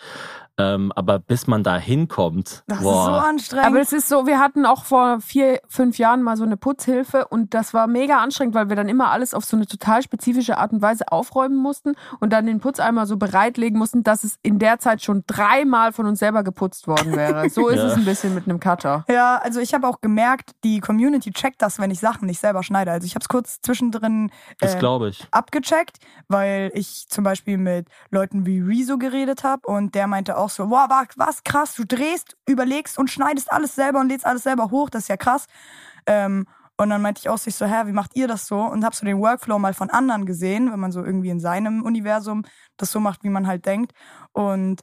Ähm, aber bis man da hinkommt, Das boah, ist so anstrengend. Aber es ist so, wir hatten auch vor vier, fünf Jahren mal so eine Putzhilfe und das war mega anstrengend, weil wir dann immer alles auf so eine total spezifische Art und Weise aufräumen mussten und dann den Putzeimer so bereitlegen mussten, dass es in der Zeit schon dreimal von uns selber geputzt worden wäre. So ist Ja. es ein bisschen mit einem Cutter. Ja, also ich habe auch gemerkt, die Community checkt das, wenn ich Sachen nicht selber schneide. Also ich habe es kurz zwischendrin äh, abgecheckt, weil ich zum Beispiel mit Leuten wie Rezo geredet habe und der meinte auch so, wow, wa- was krass, du drehst, überlegst und schneidest alles selber und lädst alles selber hoch, das ist ja krass. Ähm, und dann meinte ich auch sich so, hä, wie macht ihr das so? Und habe so den Workflow mal von anderen gesehen, wenn man so irgendwie in seinem Universum das so macht, wie man halt denkt. Und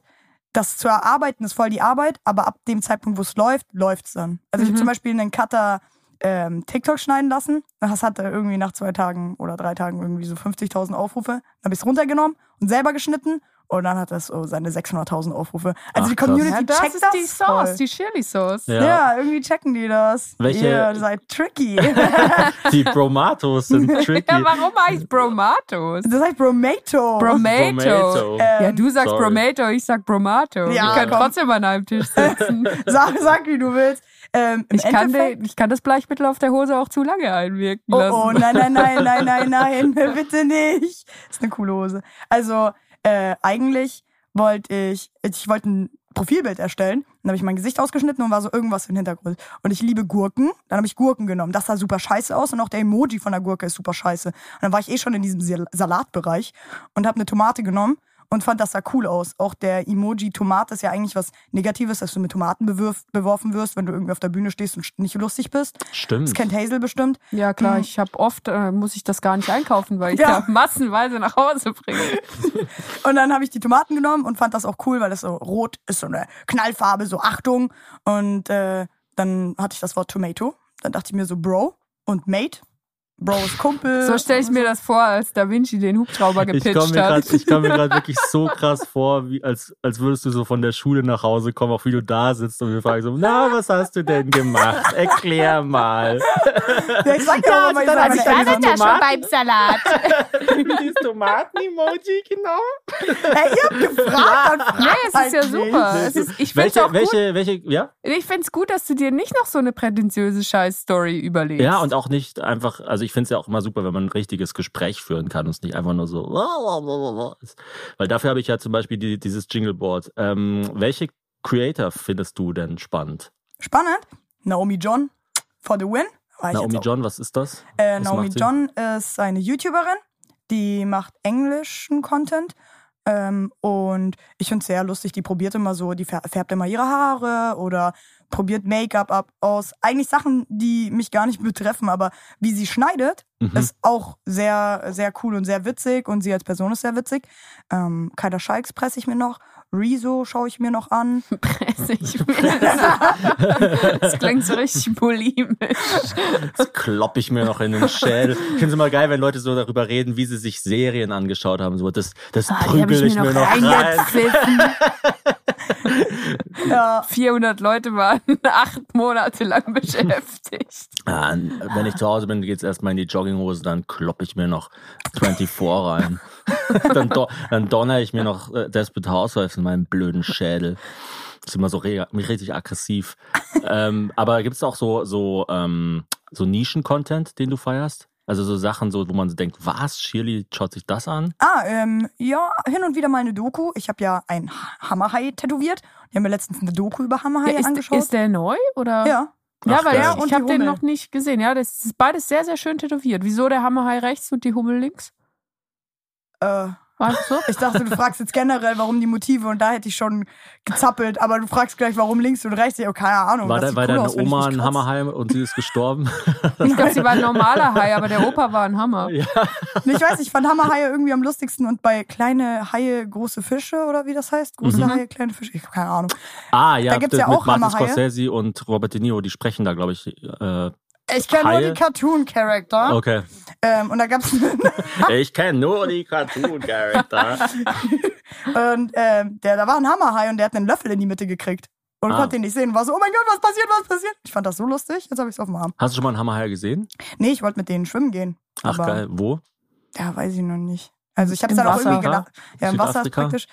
das zu erarbeiten ist voll die Arbeit, aber ab dem Zeitpunkt, wo es läuft, läuft's dann. Also ich Mhm. habe zum Beispiel einen Cutter ähm, TikTok schneiden lassen. Das hatte irgendwie nach zwei Tagen oder drei Tagen irgendwie so 50.000 Aufrufe. Dann habe ich es runtergenommen und selber geschnitten und dann hat das so seine 600.000 Aufrufe. Also Ach, die krass. Community Ja, das checkt ist das die Sauce, voll. die Chili Sauce. Ja. Ja. irgendwie checken die das. Welche- Ihr seid tricky. Die Bromatos sind tricky. Ja, warum heißt Bromatos? das heißt Bromato. Bromato. Bromato. Ähm, Ja, du sagst sorry. Bromato, ich sag Bromato. Ja, Wir können komm. trotzdem an einem Tisch sitzen. sag, sag, wie du willst. Ähm, Ich kann, den, ich kann das Bleichmittel auf der Hose auch zu lange einwirken Oh, lassen. oh, nein, nein, nein, nein, nein, nein, bitte nicht. ist eine coole Hose. Also, äh, eigentlich wollte ich, ich wollte ein Profilbild erstellen. Dann habe ich mein Gesicht ausgeschnitten und war so irgendwas im Hintergrund. Und ich liebe Gurken. Dann habe ich Gurken genommen. Das sah super scheiße aus und auch der Emoji von der Gurke ist super scheiße. Und dann war ich eh schon in diesem Sal- Salatbereich und habe eine Tomate genommen und fand, das sah cool aus. Auch der Emoji Tomate ist ja eigentlich was Negatives, dass du mit Tomaten bewirf, beworfen wirst, wenn du irgendwie auf der Bühne stehst und nicht lustig bist. Stimmt. Das kennt Hazel bestimmt. Ja, klar, Mhm. ich habe oft, äh, muss ich das gar nicht einkaufen, weil ich Ja. da massenweise nach Hause bringe. Und dann habe ich die Tomaten genommen und fand das auch cool, weil das so rot ist, so eine Knallfarbe, so Achtung. Und äh, dann hatte ich das Wort Tomato. Dann dachte ich mir so Bro und Mate. Bro ist Kumpel. So stelle ich mir das vor, als Da Vinci den Hubschrauber Ich gepitcht komme mir hat. gerade komm mir grad wirklich so krass vor, wie, als, als würdest du so von der Schule nach Hause kommen, auch wie du da sitzt und wir fragen so, na, was hast du denn gemacht? Erklär mal. Ja, ich sag ja, aber dann ich immer, diese Tomaten- beim Salat. Dieses Tomaten-Emoji, genau. Hey, ihr habt gefragt, fragt Nee, es ist ja halt super. Es ist, ich finde es Welche, auch gut. welche, welche, ja? Ich finde es gut, dass du dir nicht noch so eine prätentiöse Scheiß-Story überlegst. Ja, und auch nicht einfach, also ich finde es ja auch immer super, wenn man ein richtiges Gespräch führen kann und es nicht einfach nur so, weil dafür habe ich ja zum Beispiel die, dieses Jingleboard. Ähm, welche Creator findest du denn spannend? Spannend. Naomi John for the win. Ich Naomi. John, was ist das? Äh, Was Naomi? John ist eine YouTuberin, die macht englischen Content. Ähm, und ich finde es sehr lustig, die probiert immer so, die fär- färbt immer ihre Haare oder probiert Make-up ab aus. Eigentlich Sachen, die mich gar nicht betreffen, aber wie sie schneidet, Mhm. ist auch sehr, sehr cool und sehr witzig und sie als Person ist sehr witzig. Ähm, Kaida Scheiks presse ich mir noch. Rezo schaue ich mir noch an. Presse ich mir das. Das klingt so richtig bulimisch. Das klopp ich mir noch in den Schädel. Ich finde es immer geil, wenn Leute so darüber reden, wie sie sich Serien angeschaut haben. So, das das Ah, prügel ich, mir noch rein. Ja, 400 Leute waren acht Monate lang beschäftigt. Ja, wenn ich zu Hause bin, geht's erstmal in die Jogginghose, dann klopp ich mir noch 24 rein. dann, do, dann donner ich mir noch äh, Desperate Housewives in meinen blöden Schädel. Das ist immer so richtig aggressiv. ähm, aber gibt's auch so, so, ähm, so Nischen-Content, den du feierst? Also so Sachen, so, wo man so denkt, was, Shirley schaut sich das an? Ah, ähm, ja, hin und wieder mal eine Doku. Ich habe ja ein Hammerhai tätowiert. Wir haben mir letztens eine Doku über Hammerhaie Ja, ist, angeschaut. ist der neu oder? ja. Ja, Ach, weil geil. ich, Und ich habe den noch nicht gesehen. Ja, das ist beides sehr, sehr schön tätowiert. Wieso der Hammerhai rechts und die Hummel links? Äh, Weißt du? ich dachte, du fragst jetzt generell, warum die Motive und da hätte ich schon gezappelt, aber du fragst gleich, warum links und rechts. Ja, keine Ahnung. War, das da, war cool deine aus, ich Oma ein kratze. Hammerheim und sie ist gestorben? Ich glaube, sie war ein normaler Hai, aber der Opa war ein Hammer. ja. Ich weiß, ich fand Hammerhaie irgendwie am lustigsten und bei kleine Haie, große Fische oder wie das heißt. Große Mhm. Haie, kleine Fische. Ich habe keine Ahnung. Ah, ja, Da gibt's das ja mit auch Martin Hammerhaie. Scorsese und Robert De Niro, die sprechen da, glaube ich. Äh, Ich kenne nur die Cartoon-Charakter. okay. Ähm, und da gab's Ich kenne nur die Cartoon-Charakter. und ähm, der, da war ein Hammerhai und der hat einen Löffel in die Mitte gekriegt. Und Ah. konnte ihn nicht sehen. War so, oh mein Gott, was passiert, was passiert? Ich fand das so lustig. Jetzt habe ich es auf dem Arm. Hast du schon mal einen Hammerhai gesehen? Nee, ich wollte mit denen schwimmen gehen. Ach, aber, geil. Wo? Ja, weiß ich noch nicht. Also ich habe es dann auch Wasser, irgendwie gedacht. Ja, im Wasser praktisch.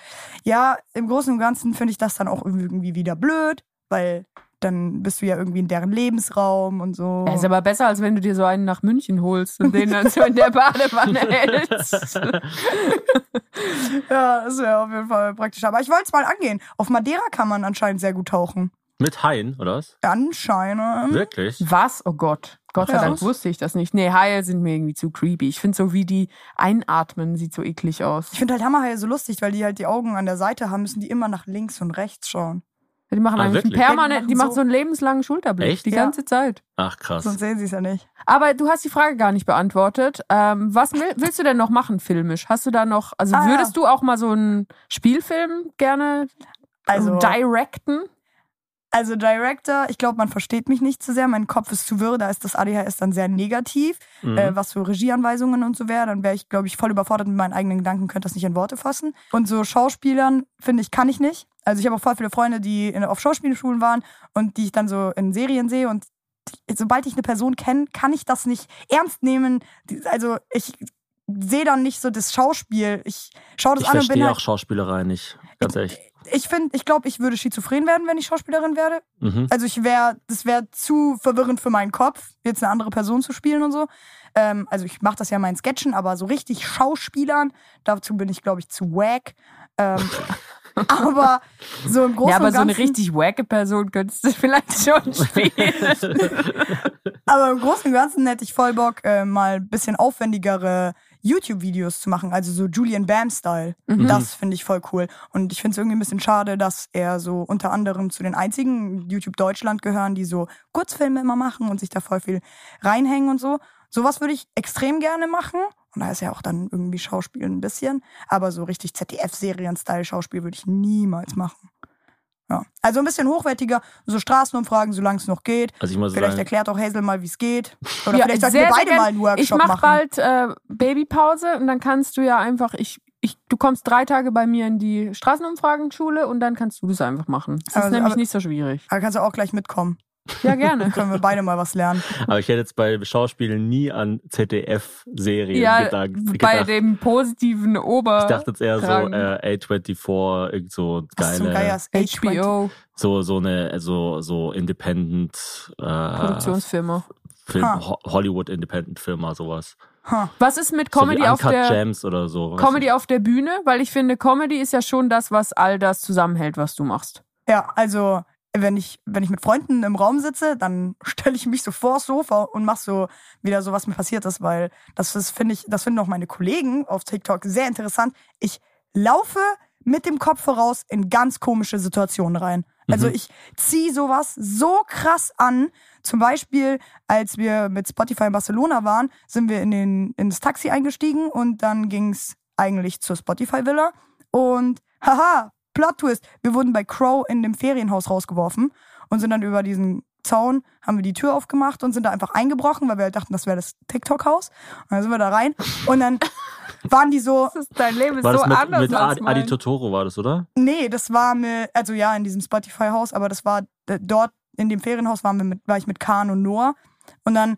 Ja, im Großen und Ganzen finde ich das dann auch irgendwie wieder blöd, weil dann bist du ja irgendwie in deren Lebensraum und so. Ja, ist aber besser, als wenn du dir so einen nach München holst und den dann so in der Badewanne hältst. ja, das wäre auf jeden Fall praktisch. Aber ich wollte es mal angehen. Auf Madeira kann man anscheinend sehr gut tauchen. Mit Haien, oder was? Anscheinend. Wirklich? Was? Oh Gott. Gott sei Ja. Dank wusste ich das nicht. Nee, Haie sind mir irgendwie zu creepy. Ich finde so, wie die einatmen, sieht so eklig aus. Ich finde halt Hammerhaie so lustig, weil die halt die Augen an der Seite haben, müssen die immer nach links und rechts schauen. Die machen Ah, eigentlich einen wirklich? permanent, Ja, die die machen so- so einen lebenslangen Schulterblick. Echt? Die Ja. ganze Zeit. Ach, krass. Sonst sehen sie es ja nicht. Aber du hast die Frage gar nicht beantwortet. Ähm, was will, willst du denn noch machen filmisch? Hast du da noch, also Ah, ja. würdest du auch mal so einen Spielfilm gerne Also, directen? Also Director, ich glaube, man versteht mich nicht zu sehr. Mein Kopf ist zu wirr, da ist das ADHS dann sehr negativ. Mhm. äh, was für Regieanweisungen und so wäre, dann wäre ich, glaube ich, voll überfordert mit meinen eigenen Gedanken, könnte das nicht in Worte fassen. Und so Schauspielern, finde ich, kann ich nicht. Also ich habe auch voll viele Freunde, die in, auf Schauspielschulen waren und die ich dann so in Serien sehe und die, sobald ich eine Person kenne, kann ich das nicht ernst nehmen. Also ich sehe dann nicht so das Schauspiel. Ich schaue das Ich an und bin verstehe halt, auch Schauspielerei nicht. Ganz ehrlich. Ich finde, ich glaube, ich würde schizophren werden, wenn ich Schauspielerin werde. Mhm. Also ich wäre, das wäre zu verwirrend für meinen Kopf, jetzt eine andere Person zu spielen und so. Ähm, also ich mache das ja in Sketchen, aber so richtig Schauspielern, dazu bin ich, glaube ich, zu wack. Ähm, aber so im Großen Ja, aber und so eine Ganzen, richtig wacke Person könntest du vielleicht schon spielen. aber im Großen und Ganzen hätte ich voll Bock, äh, mal ein bisschen aufwendigere YouTube-Videos zu machen, also so Julian Bam-Style. Mhm. Das finde ich voll cool. Und ich finde es irgendwie ein bisschen schade, dass er so unter anderem zu den einzigen YouTube Deutschland gehören, die so Kurzfilme immer machen und sich da voll viel reinhängen und so. Sowas würde ich extrem gerne machen. Und da ist ja auch dann irgendwie Schauspiel ein bisschen. Aber so richtig ZDF-Serien-Style-Schauspiel würde ich niemals machen. Ja. Also ein bisschen hochwertiger, so Straßenumfragen, solange es noch geht. Also ich muss Vielleicht sagen, erklärt auch Hazel mal, wie es geht. Oder Ja, vielleicht sollten wir beide gern. mal einen Workshop Ich mache machen. bald äh, Babypause und dann kannst du ja einfach, ich, ich, du kommst drei Tage bei mir in die Straßenumfragenschule und dann kannst du das einfach machen. Das ist Also, nämlich aber- nicht so schwierig. Da kannst du auch gleich mitkommen. Ja, gerne. Dann können wir beide mal was lernen. aber ich hätte jetzt bei Schauspielen nie an ZDF-Serien ja, gedacht. bei gedacht. dem positiven Ober. Ich dachte jetzt eher so äh, A24, irgend so Das ist so geile, geiles HBO. So so eine so so Independent äh, Produktionsfirma. Film, Ha. Ho- Hollywood Independent Firma sowas. Huh. Was ist mit Comedy so auf der Gems oder so. Comedy ich. auf der Bühne? Weil ich finde, Comedy ist ja schon das, was all das zusammenhält, was du machst. Ja, also wenn ich, wenn ich mit Freunden im Raum sitze, dann stelle ich mich so vors Sofa und mache so wieder so, was mir passiert ist, weil das ist, finde ich, das finden auch meine Kollegen auf TikTok sehr interessant. Ich laufe mit dem Kopf voraus in ganz komische Situationen rein. Also Mhm. ich ziehe sowas so krass an. Zum Beispiel, als wir mit Spotify in Barcelona waren, sind wir in den, ins Taxi eingestiegen und dann ging's eigentlich zur Spotify Villa. Und haha, Plot Twist, wir wurden bei Crow in dem Ferienhaus rausgeworfen und sind dann über diesen Zaun haben wir die Tür aufgemacht und sind da einfach eingebrochen, weil wir halt dachten, das wäre das TikTok-Haus. Und dann sind wir da rein und dann waren die so, Das ist, dein Leben ist War so das mit, anders mit als Adi, mein. Adi Totoro war das, oder? nee, das war mit, also ja, in diesem Spotify-Haus, aber das war dort in dem Ferienhaus waren wir mit, war ich mit Kahn und Noah und dann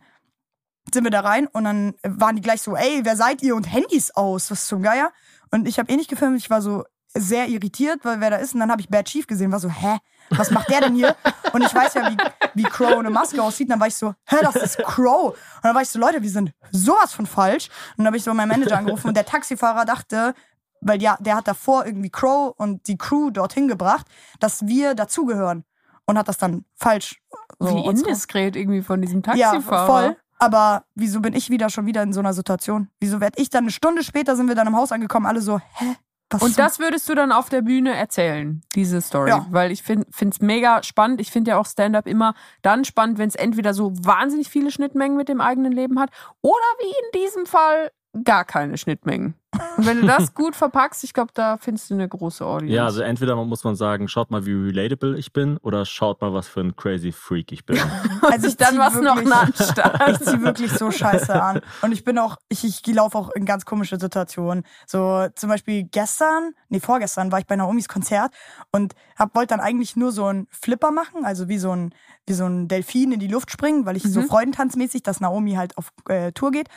sind wir da rein und dann waren die gleich so, ey, wer seid ihr und Handys aus, was zum Geier? Und ich habe eh nicht gefilmt, ich war so sehr irritiert, weil wer da ist und dann habe ich Bad Chief gesehen, war so, hä, was macht der denn hier? Und ich weiß ja, wie, wie Crow ohne Maske aussieht. Und dann war ich so, hä, das ist Crow. Und dann war ich so, Leute, wir sind sowas von falsch. Und dann habe ich so meinen Manager angerufen und der Taxifahrer dachte, weil ja, der hat davor irgendwie Crow und die Crew dorthin gebracht, dass wir dazugehören. Und hat das dann falsch. so Wie indiskret irgendwie von diesem Ja, Taxifahrer. voll. Aber wieso bin ich wieder schon wieder in so einer Situation? Wieso werd ich dann eine Stunde später sind wir dann im Haus angekommen, alle so, hä? Was Und das würdest du dann auf der Bühne erzählen, diese Story. Ja. Weil ich finde es mega spannend. Ich finde ja auch Stand-up immer dann spannend, wenn es entweder so wahnsinnig viele Schnittmengen mit dem eigenen Leben hat oder wie in diesem Fall gar keine Schnittmengen. Und wenn du das gut verpackst, ich glaube, da findest du eine große Audience. Ja, also entweder muss man sagen, schaut mal, wie relatable ich bin, oder schaut mal, was für ein crazy Freak ich bin. also ich dann was noch Anstand. Ich zieh wirklich so scheiße an. Und ich bin auch, ich, ich laufe auch in ganz komische Situationen. So zum Beispiel gestern, nee, vorgestern war ich bei Naomis Konzert und hab, wollte dann eigentlich nur so einen Flipper machen, also wie so ein, wie so ein Delfin in die Luft springen, weil ich so Mhm. freudentanzmäßig, dass Naomi halt auf äh, Tour geht.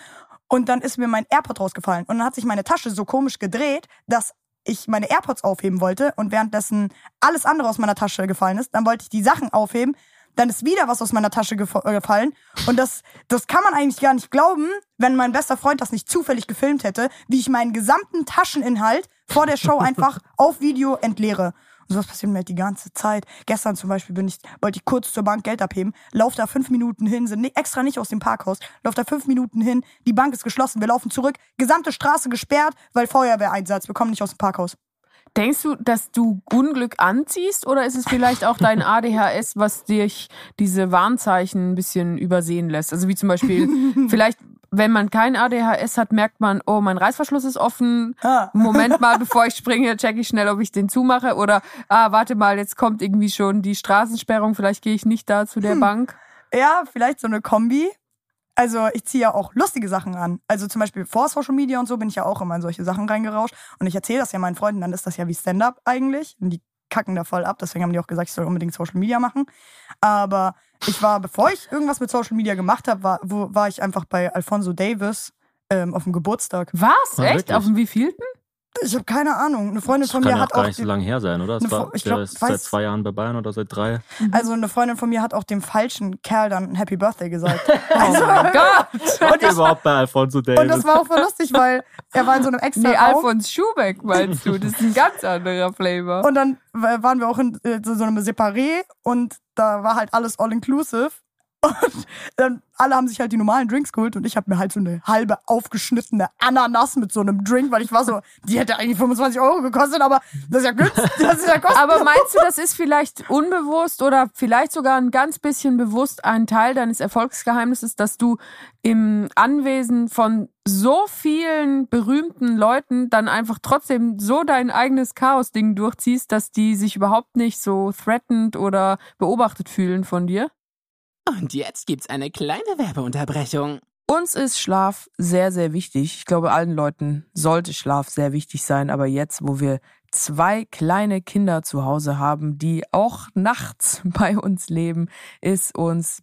Und dann ist mir mein AirPod rausgefallen. Und dann hat sich meine Tasche so komisch gedreht, dass ich meine AirPods aufheben wollte und währenddessen alles andere aus meiner Tasche gefallen ist. Dann wollte ich die Sachen aufheben. Dann ist wieder was aus meiner Tasche äh, gefallen. Und das, das kann man eigentlich gar nicht glauben, wenn mein bester Freund das nicht zufällig gefilmt hätte, wie ich meinen gesamten Tascheninhalt vor der Show einfach auf Video entleere. Und sowas passiert mir halt die ganze Zeit. Gestern zum Beispiel bin ich, wollte ich kurz zur Bank Geld abheben, lauf da fünf Minuten hin, sind extra nicht aus dem Parkhaus, lauf da fünf Minuten hin, die Bank ist geschlossen, wir laufen zurück, gesamte Straße gesperrt, weil Feuerwehreinsatz, wir kommen nicht aus dem Parkhaus. Denkst du, dass du Unglück anziehst oder ist es vielleicht auch dein ADHS, was dich diese Warnzeichen ein bisschen übersehen lässt? Also wie zum Beispiel, vielleicht, wenn man kein ADHS hat, merkt man, oh, mein Reißverschluss ist offen. Ah. Moment mal, bevor ich springe, checke ich schnell, ob ich den zumache. Oder, ah, warte mal, jetzt kommt irgendwie schon die Straßensperrung, vielleicht gehe ich nicht da zu der Bank. Ja, vielleicht so eine Kombi. Also ich ziehe ja auch lustige Sachen an. Also zum Beispiel vor Social Media und so bin ich ja auch immer in solche Sachen reingerauscht. Und ich erzähle das ja meinen Freunden, dann ist das ja wie Stand-up eigentlich. Und die kacken da voll ab. Deswegen haben die auch gesagt, ich soll unbedingt Social Media machen. Aber ich war, bevor ich irgendwas mit Social Media gemacht habe, war, wo, war ich einfach bei Alfonso Davis ähm, auf dem Geburtstag. Was? Ah, Echt? wirklich? Auf dem wievielten? Ich habe keine Ahnung. Eine Freundin Das von kann mir ja auch hat gar auch nicht so lange her sein, oder? Das Eine war, ich der glaub, ist seit zwei Jahren bei Bayern oder seit drei. Also eine Freundin von mir hat auch dem falschen Kerl dann Happy Birthday gesagt. Oh Also, mein Gott! und, ich, Überhaupt bei Alfonso und Davis. das war auch voll lustig, weil er war in so einem extra Nee, Raum. Alfons Schubeck meinst du? Das ist ein ganz anderer Flavor. Und dann waren wir auch in äh, so so einem Separé und da war halt alles all-inclusive. Und dann alle haben sich halt die normalen Drinks geholt und ich habe mir halt so eine halbe aufgeschnittene Ananas mit so einem Drink, weil ich war so, die hätte eigentlich 25 Euro gekostet, aber das ist ja günstig, das ist ja. Aber meinst du, das ist vielleicht unbewusst oder vielleicht sogar ein ganz bisschen bewusst ein Teil deines Erfolgsgeheimnisses, dass du im Anwesen von so vielen berühmten Leuten dann einfach trotzdem so dein eigenes Chaos-Ding durchziehst, dass die sich überhaupt nicht so threatened oder beobachtet fühlen von dir? Und jetzt gibt's eine kleine Werbeunterbrechung. Uns ist Schlaf sehr, sehr wichtig. Ich glaube, allen Leuten sollte Schlaf sehr wichtig sein. Aber jetzt, wo wir zwei kleine Kinder zu Hause haben, die auch nachts bei uns leben, ist uns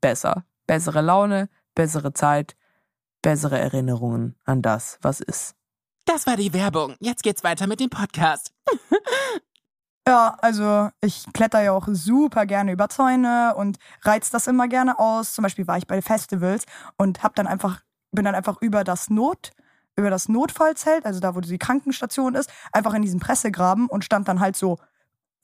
besser. Bessere Laune, bessere Zeit, bessere Erinnerungen an das, was ist. Das war die Werbung. Jetzt geht's weiter mit dem Podcast. Ja, also ich kletter ja auch super gerne über Zäune und reiz das immer gerne aus. Zum Beispiel war ich bei Festivals und hab dann einfach, bin dann einfach über das Not, über das Notfallzelt, also da, wo die Krankenstation ist, einfach in diesen Pressegraben und stand dann halt so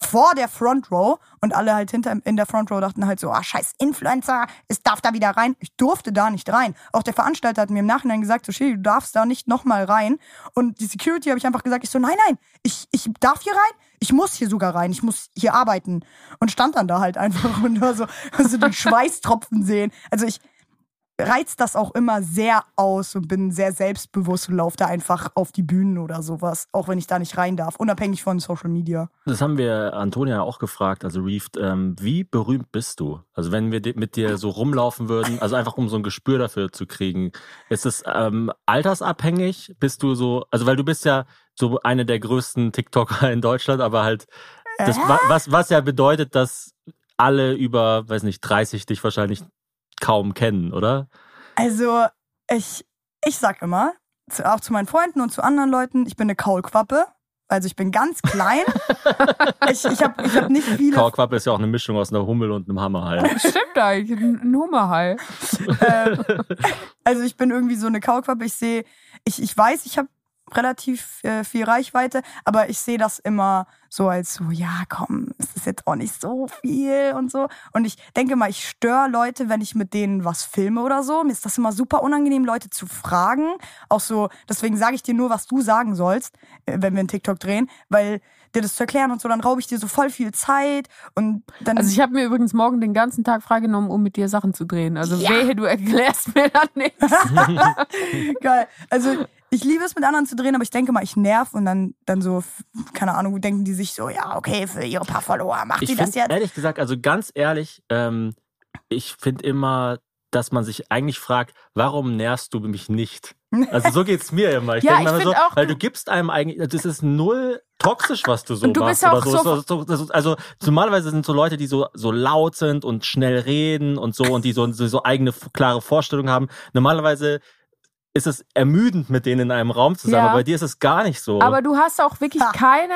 vor der Front Row und alle halt hinter in der Front Row dachten halt so, ah scheiß Influencer, es darf da wieder rein. Ich durfte da nicht rein. Auch der Veranstalter hat mir im Nachhinein gesagt, so Shiri, du darfst da nicht nochmal rein. Und die Security habe ich einfach gesagt, ich so, nein, nein, ich, ich darf hier rein, ich muss hier sogar rein, ich muss hier arbeiten. Und stand dann da halt einfach und nur so, so den Schweißtropfen sehen. Also ich reizt das auch immer sehr aus und bin sehr selbstbewusst und laufe da einfach auf die Bühnen oder sowas, auch wenn ich da nicht rein darf, unabhängig von Social Media. Das haben wir Antonia auch gefragt, also Reeft, ähm, wie berühmt bist du? Also wenn wir mit dir so rumlaufen würden, also einfach um so ein Gespür dafür zu kriegen, ist es ähm, altersabhängig? Bist du so, also weil du bist ja so eine der größten TikToker in Deutschland, aber halt das, wa- was, was ja bedeutet, dass alle über, weiß nicht, 30 dich wahrscheinlich kaum kennen, oder? Also, ich, ich sag immer, zu, auch zu meinen Freunden und zu anderen Leuten, ich bin eine Kaulquappe. Also ich bin ganz klein. ich ich habe ich hab nicht viele. Kaulquappe ist ja auch eine Mischung aus einer Hummel und einem Hammerhai. Stimmt eigentlich, ein Hummerhai. ähm, also ich bin irgendwie so eine Kaulquappe. Ich sehe, ich, ich weiß, ich habe relativ äh, viel Reichweite, aber ich sehe das immer so als so, ja, komm, es ist jetzt auch nicht so viel und so. Und ich denke mal, ich störe Leute, wenn ich mit denen was filme oder so. Mir ist das immer super unangenehm, Leute zu fragen. Auch so, deswegen sage ich dir nur, was du sagen sollst, äh, wenn wir einen TikTok drehen, weil dir das zu erklären und so, dann raube ich dir so voll viel Zeit und dann. Also ich habe mir übrigens morgen den ganzen Tag freigenommen, um mit dir Sachen zu drehen. Also Ja. wehe, du erklärst mir dann nichts. Geil. Also ich liebe es mit anderen zu drehen, aber ich denke mal, ich nerv und dann, dann so, keine Ahnung, denken die sich so, ja, okay, für ihre paar Follower macht Ich sie das jetzt. ehrlich gesagt, also ganz ehrlich, ähm, ich finde immer, dass man sich eigentlich fragt, warum nervst du mich nicht? Also so geht's mir immer. Ich Ja, denke ich mir immer so, auch, weil du- gibst einem eigentlich, das ist null toxisch, was du so Und du machst bist auch oder so. so- so, also normalerweise sind so Leute, die so so laut sind und schnell reden und so und die so so, so eigene klare Vorstellungen haben. Normalerweise ist es ermüdend, mit denen in einem Raum zu sein, Ja. aber bei dir ist es gar nicht so. Aber du hast auch wirklich Ha. keine,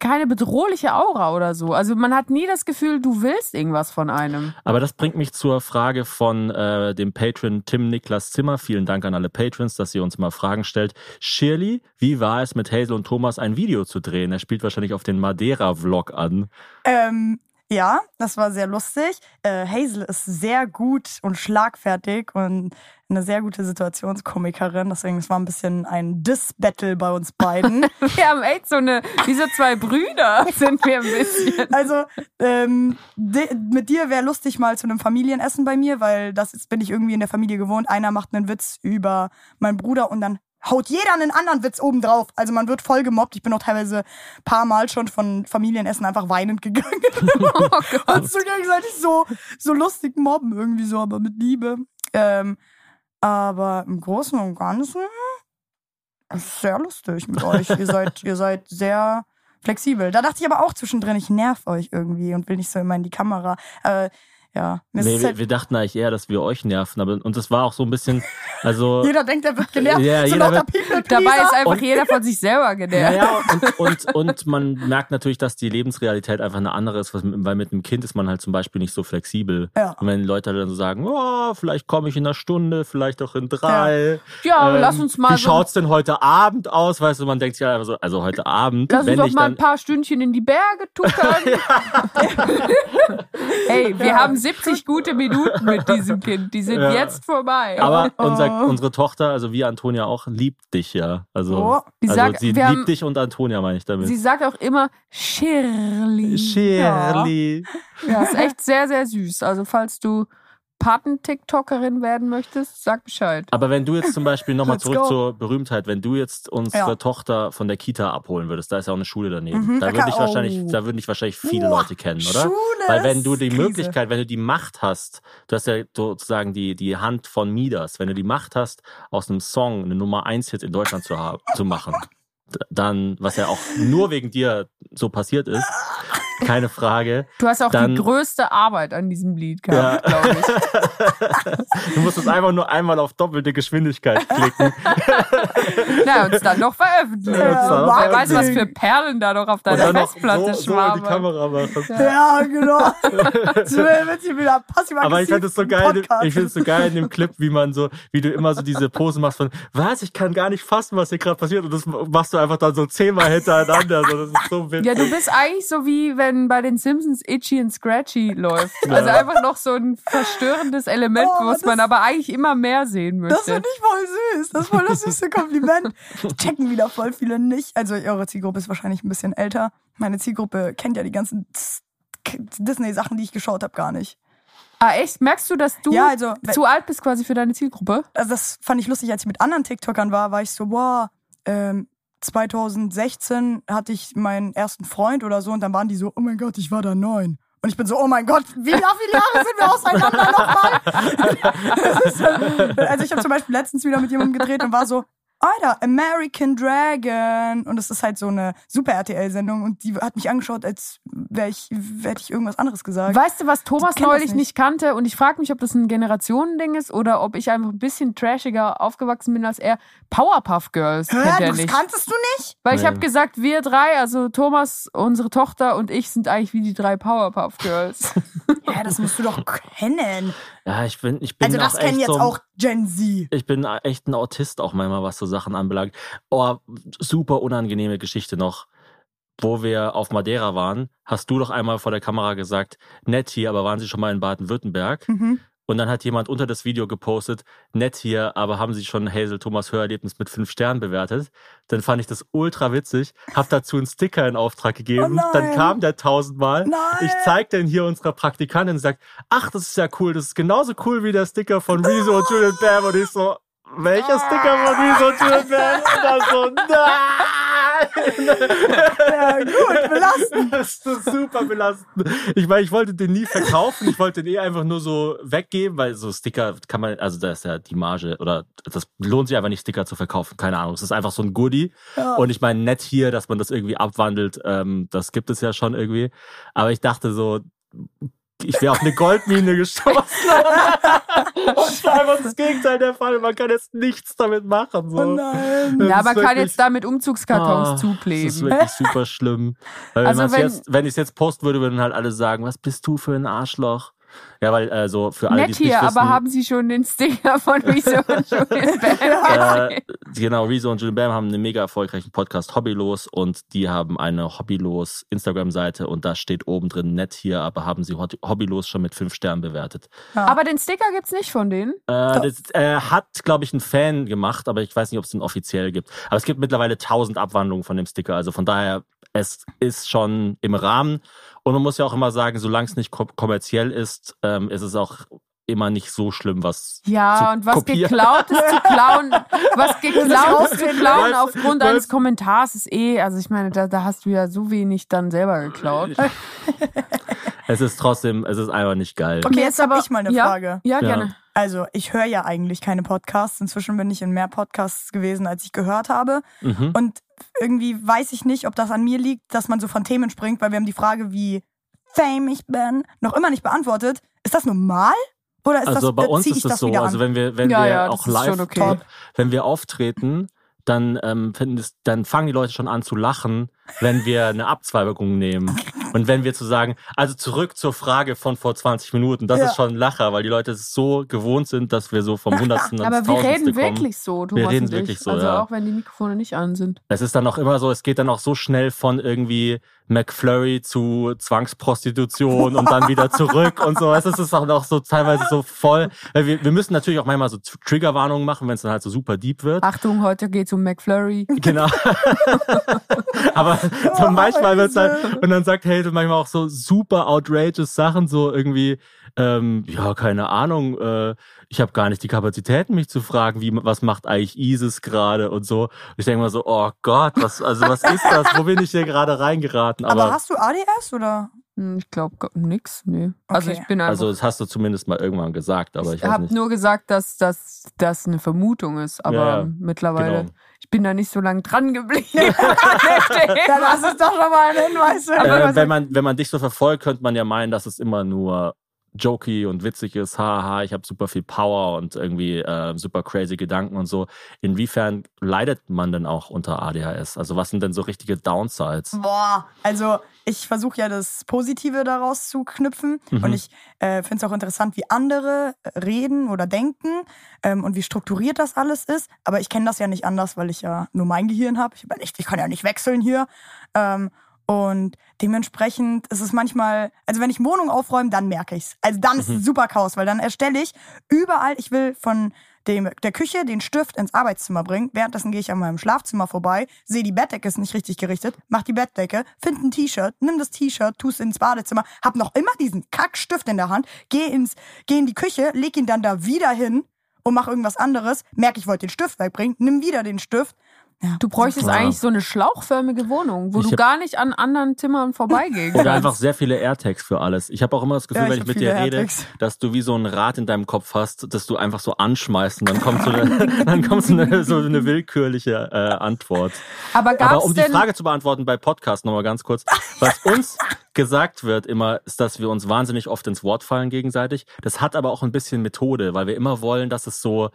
keine bedrohliche Aura oder so. Also man hat nie das Gefühl, du willst irgendwas von einem. Aber das bringt mich zur Frage von äh, dem Patron Tim Niklas Zimmer. Vielen Dank an alle Patrons, dass ihr uns mal Fragen stellt. Shirley, wie war es mit Hazel und Thomas ein Video zu drehen? Er spielt wahrscheinlich auf den Madeira-Vlog an. Ähm, ja, das war sehr lustig. Äh, Hazel ist sehr gut und schlagfertig und eine sehr gute Situationskomikerin. Deswegen, es war ein bisschen ein Diss-Battle bei uns beiden. Wir haben echt so eine, diese zwei Brüder sind wir ein bisschen. Also ähm, mit dir wäre lustig mal zu einem Familienessen bei mir, weil das ist, bin ich irgendwie in der Familie gewohnt. Einer macht einen Witz über meinen Bruder und dann haut jeder einen anderen Witz oben drauf. Also man wird voll gemobbt. Ich bin auch teilweise paar Mal schon von Familienessen einfach weinend gegangen. Oh Gott. und so gegenseitig so, so lustig mobben irgendwie so, aber mit Liebe. Ähm, aber im Großen und Ganzen es ist sehr lustig mit euch. ihr seid, ihr seid sehr flexibel. Da dachte ich aber auch zwischendrin, ich nerv euch irgendwie und will nicht so immer in die Kamera. Aber ja. Nee, wir, halt, wir dachten eigentlich eher, dass wir euch nerven, aber und das war auch so ein bisschen, also jeder denkt, er wird genervt. Ja, so jeder wird- People Dabei ist einfach Und- jeder von sich selber genervt. Naja, und, und, und man merkt natürlich, dass die Lebensrealität einfach eine andere ist, weil mit einem Kind ist man halt zum Beispiel nicht so flexibel. Ja. Und wenn Leute dann so sagen, oh, vielleicht komme ich in einer Stunde, vielleicht auch in drei. Ja, aber Ähm, lass uns mal Wie so- schaut's denn heute Abend aus? Weißt du, man denkt sich ja einfach so, also heute Abend, Lass uns wenn doch ich mal dann. ein paar Stündchen in die Berge tuckern. hey, wir haben 70 gute Minuten mit diesem Kind. Die sind Ja. jetzt vorbei. aber Oh. unser, unsere Tochter, also wie Antonia auch, liebt dich ja. Also, Oh. Also sagt, sie liebt haben- dich und Antonia, meine ich damit. Sie sagt auch immer Shirley. Shirley. Ja, ist echt sehr, sehr süß. Also falls du Paten-TikTokerin werden möchtest, sag Bescheid. Aber wenn du jetzt zum Beispiel nochmal zurück go. zur Berühmtheit, wenn du jetzt unsere Ja. Tochter von der Kita abholen würdest, da ist ja auch eine Schule daneben, Mhm, da da würde ich wahrscheinlich, oh. da würden dich wahrscheinlich viele Boah, Leute kennen, oder? Schule Weil wenn du die Krise. Möglichkeit, wenn du die Macht hast, du hast ja sozusagen die, die Hand von Midas, wenn du die Macht hast, aus einem Song eine Nummer 1 Hit in Deutschland zu haben, zu machen, dann, was ja auch nur wegen dir so passiert ist, keine Frage. Du hast auch Dann- die größte Arbeit an diesem Lied gehabt, glaube ich. Du musst es einfach nur einmal auf doppelte Geschwindigkeit klicken. Na, und es dann noch veröffentlichen. Ja, noch Wer weiß, was für. Perlen da noch auf deiner Festplatte so, so in die. Kamera machen. Ja, genau. so wieder passiv Aber ich fand es so geil, ich finde es so geil in dem Clip, wie man so, wie du immer so diese Pose machst von, was, ich kann gar nicht fassen, was hier gerade passiert. Und das machst du einfach dann so zehnmal hintereinander. So, das ist so witzig. Ja, du bist eigentlich so wie wenn bei den Simpsons Itchy and Scratchy läuft. Also einfach noch so ein verstörendes Element, Oh, was das- man aber eigentlich immer mehr sehen Das möchte. finde ich voll süß. Das ist voll das süße Kompliment. Checken wieder voll viele nicht. Also eure Zielgruppe ist wahrscheinlich ein bisschen älter. Meine Zielgruppe kennt ja die ganzen Disney-Sachen, die ich geschaut habe, gar nicht. Ah, echt? Merkst du, dass du Ja, also, zu alt bist quasi für deine Zielgruppe? Also das fand ich lustig, als ich mit anderen TikTokern war, war ich so, boah, ähm, 2016 hatte ich meinen ersten Freund oder so und dann waren die so, oh mein Gott, ich war da neun. Und ich bin so, oh mein Gott, wie viele Jahre sind wir auseinander nochmal? Also ich habe zum Beispiel letztens wieder mit jemandem gedreht und war so, Alter, American Dragon. Und das ist halt so eine Super-RTL-Sendung und die hat mich angeschaut, als wäre ich, hätte ich irgendwas anderes gesagt. Weißt du, was Thomas neulich nicht. nicht kannte? Und ich frage mich, ob das ein Generationending ist oder ob ich einfach ein bisschen trashiger aufgewachsen bin als er. Powerpuff Girls Hä, kennt er das nicht. kanntest du nicht? Weil ich Nee. habe gesagt, wir drei, also Thomas, unsere Tochter und ich sind eigentlich wie die drei Powerpuff Girls. Ja, das musst du doch kennen. Ja, ich bin, ich bin Also das kennen jetzt so, auch Gen Z. Ich bin echt ein Autist auch manchmal, was so Sachen anbelangt. Oh, super unangenehme Geschichte noch. Wo wir auf Madeira waren, hast du doch einmal vor der Kamera gesagt, nett hier, aber waren Sie schon mal in Baden-Württemberg? Mhm. Und dann hat jemand unter das Video gepostet, nett hier, aber haben Sie schon Hazel Thomas Hörerlebnis mit fünf Sternen bewertet? Dann fand ich das ultra witzig, hab dazu einen Sticker in Auftrag gegeben. Oh dann kam der tausendmal. Nein. Ich zeig den hier unserer Praktikantin und sagt, ach, das ist ja cool, das ist genauso cool wie der Sticker von Rezo und Julian Bam. Und ich so, welcher Sticker von Rezo und Julian Bam? Und dann so, nein! Ja, gut, belastend. Das ist super belastend. Ich meine, ich wollte den nie verkaufen. Ich wollte den eh einfach nur so weggeben, weil so Sticker kann man, also da ist ja die Marge oder das lohnt sich einfach nicht, Sticker zu verkaufen. Keine Ahnung. Es ist einfach so ein Goodie. Ja. Und ich meine, nett hier, dass man das irgendwie abwandelt, ähm, das gibt es ja schon irgendwie. Aber ich dachte so, ich wäre auf eine Goldmine gestoßen. Und es war einfach das Gegenteil der Fall. Man kann jetzt nichts damit machen. So. Oh nein. Das ja, ist man kann wirklich- jetzt da mit Umzugskartons Ah, Das ist zukleben. wirklich super schlimm. Weil Also wenn, wenn- jetzt, wenn ich es jetzt posten würde, würden halt alle sagen, was bist du für ein Arschloch? Ja, weil äh, so für alle, die Nett es nicht hier, wissen, aber haben Sie schon den Sticker von Rezo und Julian Bam äh, genau, Rezo und Julian Bam haben einen mega erfolgreichen Podcast Hobbylos und die haben eine Hobbylos Instagram-Seite und da steht oben drin nett hier, aber haben sie Hobbylos schon mit fünf Sternen bewertet. Aber den Sticker gibt's nicht von denen. Äh, das äh, hat, glaube ich, ein Fan gemacht, aber ich weiß nicht, ob es den offiziell gibt. Aber es gibt mittlerweile tausend Abwandlungen von dem Sticker. Also von daher, es ist schon im Rahmen. Und man muss ja auch immer sagen, solange es nicht kom kommerziell ist, ähm, ist es auch immer nicht so schlimm, was Ja, zu und was kopieren. geklaut ist zu klauen, was geklaut ist zu klauen aufgrund weißt- eines Kommentars ist eh, also ich meine, da, da hast du ja so wenig dann selber geklaut. Es ist trotzdem, es ist einfach nicht geil. Okay, jetzt habe ich mal eine ja, Frage. Ja, Ja. gerne. Also, ich höre ja eigentlich keine Podcasts. Inzwischen bin ich in mehr Podcasts gewesen, als ich gehört habe. Mhm. Und irgendwie weiß ich nicht, ob das an mir liegt, dass man so von Themen springt, weil wir haben die Frage, wie fame ich bin, noch immer nicht beantwortet. Ist das normal? Oder ist Also das, bei äh, uns ist es das so, also wenn wir, wenn Ja, wir ja, das auch live, okay. wenn wir auftreten, dann ähm, finden es, dann fangen die Leute schon an zu lachen, wenn wir eine Abzweigung nehmen. Und wenn wir zu sagen, also zurück zur Frage von vor 20 Minuten, das Ja. ist schon ein Lacher, weil die Leute es so gewohnt sind, dass wir so vom Hundertsten ans Aber wir Tausendste reden kommen. wirklich so, Thomas reden und wirklich ich. so, Also ja. auch wenn die Mikrofone nicht an sind. Es ist dann auch immer so, es geht dann auch so schnell von irgendwie McFlurry zu Zwangsprostitution und dann wieder zurück und so. Es ist auch noch so teilweise so voll. Wir, wir müssen natürlich auch manchmal so Triggerwarnungen machen, wenn es dann halt so super deep wird. Achtung, heute geht's um McFlurry. Genau. Aber so manchmal wird's halt, und dann sagt Hazel manchmal auch so super outrageous Sachen, so irgendwie, ähm, ja, keine Ahnung, äh, ich habe gar nicht die Kapazitäten, mich zu fragen, wie, was macht eigentlich ISIS gerade und so. Und ich denke mal so, oh Gott, was, also was ist das? Wo bin ich hier gerade reingeraten? Aber, Aber, hast du ADS oder? Hm, Ich glaube nix, nee. Also Okay. ich bin einfach. also das hast du zumindest mal irgendwann gesagt, aber ich ich habe nur gesagt, dass das dass eine Vermutung ist, aber Ja, ja. mittlerweile, Genau. Ich bin da nicht so lange dran geblieben. Ja, das ist doch schon mal ein Hinweis. Äh, wenn, man, wenn man dich so verfolgt, könnte man ja meinen, dass es immer nur jokey und witzig ist. Haha, ich habe super viel Power und irgendwie äh, super crazy Gedanken und so. Inwiefern leidet man denn auch unter ADHS? Also was sind denn so richtige Downsides? Boah, also ich versuche ja das Positive daraus zu knüpfen Mhm. und ich äh, finde es auch interessant, wie andere reden oder denken ähm, und wie strukturiert das alles ist. Aber ich kenne das ja nicht anders, weil ich ja nur mein Gehirn habe. Ich, ich kann ja nicht wechseln hier. Ähm, und dementsprechend ist es manchmal, also wenn ich Wohnung aufräume, dann merke ich's. Also dann ist es super Chaos, weil dann erstelle ich überall, ich will von dem, der Küche den Stift ins Arbeitszimmer bringen. Währenddessen gehe ich an meinem Schlafzimmer vorbei, sehe, die Bettdecke ist nicht richtig gerichtet, mach die Bettdecke, find ein T-Shirt, nimm das T-Shirt, tu's ins Badezimmer, hab noch immer diesen Kackstift in der Hand, geh ins, geh in die Küche, leg ihn dann da wieder hin und mach irgendwas anderes, merke, ich wollte den Stift wegbringen, nimm wieder den Stift. Ja, Du bräuchtest Ja. eigentlich so eine schlauchförmige Wohnung, wo Ich du gar nicht an anderen Zimmern vorbeigehen Oder einfach sehr viele AirTags für alles. Ich habe auch immer das Gefühl, Ja, wenn ich mit dir rede, dass du wie so ein Rad in deinem Kopf hast, dass du einfach so anschmeißt und dann kommt so eine, dann kommt so eine, so eine willkürliche äh, Antwort. Aber gab's Aber um die Frage zu beantworten bei Podcast nochmal ganz kurz, was uns gesagt wird immer, ist, dass wir uns wahnsinnig oft ins Wort fallen gegenseitig. Das hat aber auch ein bisschen Methode, weil wir immer wollen, dass es so,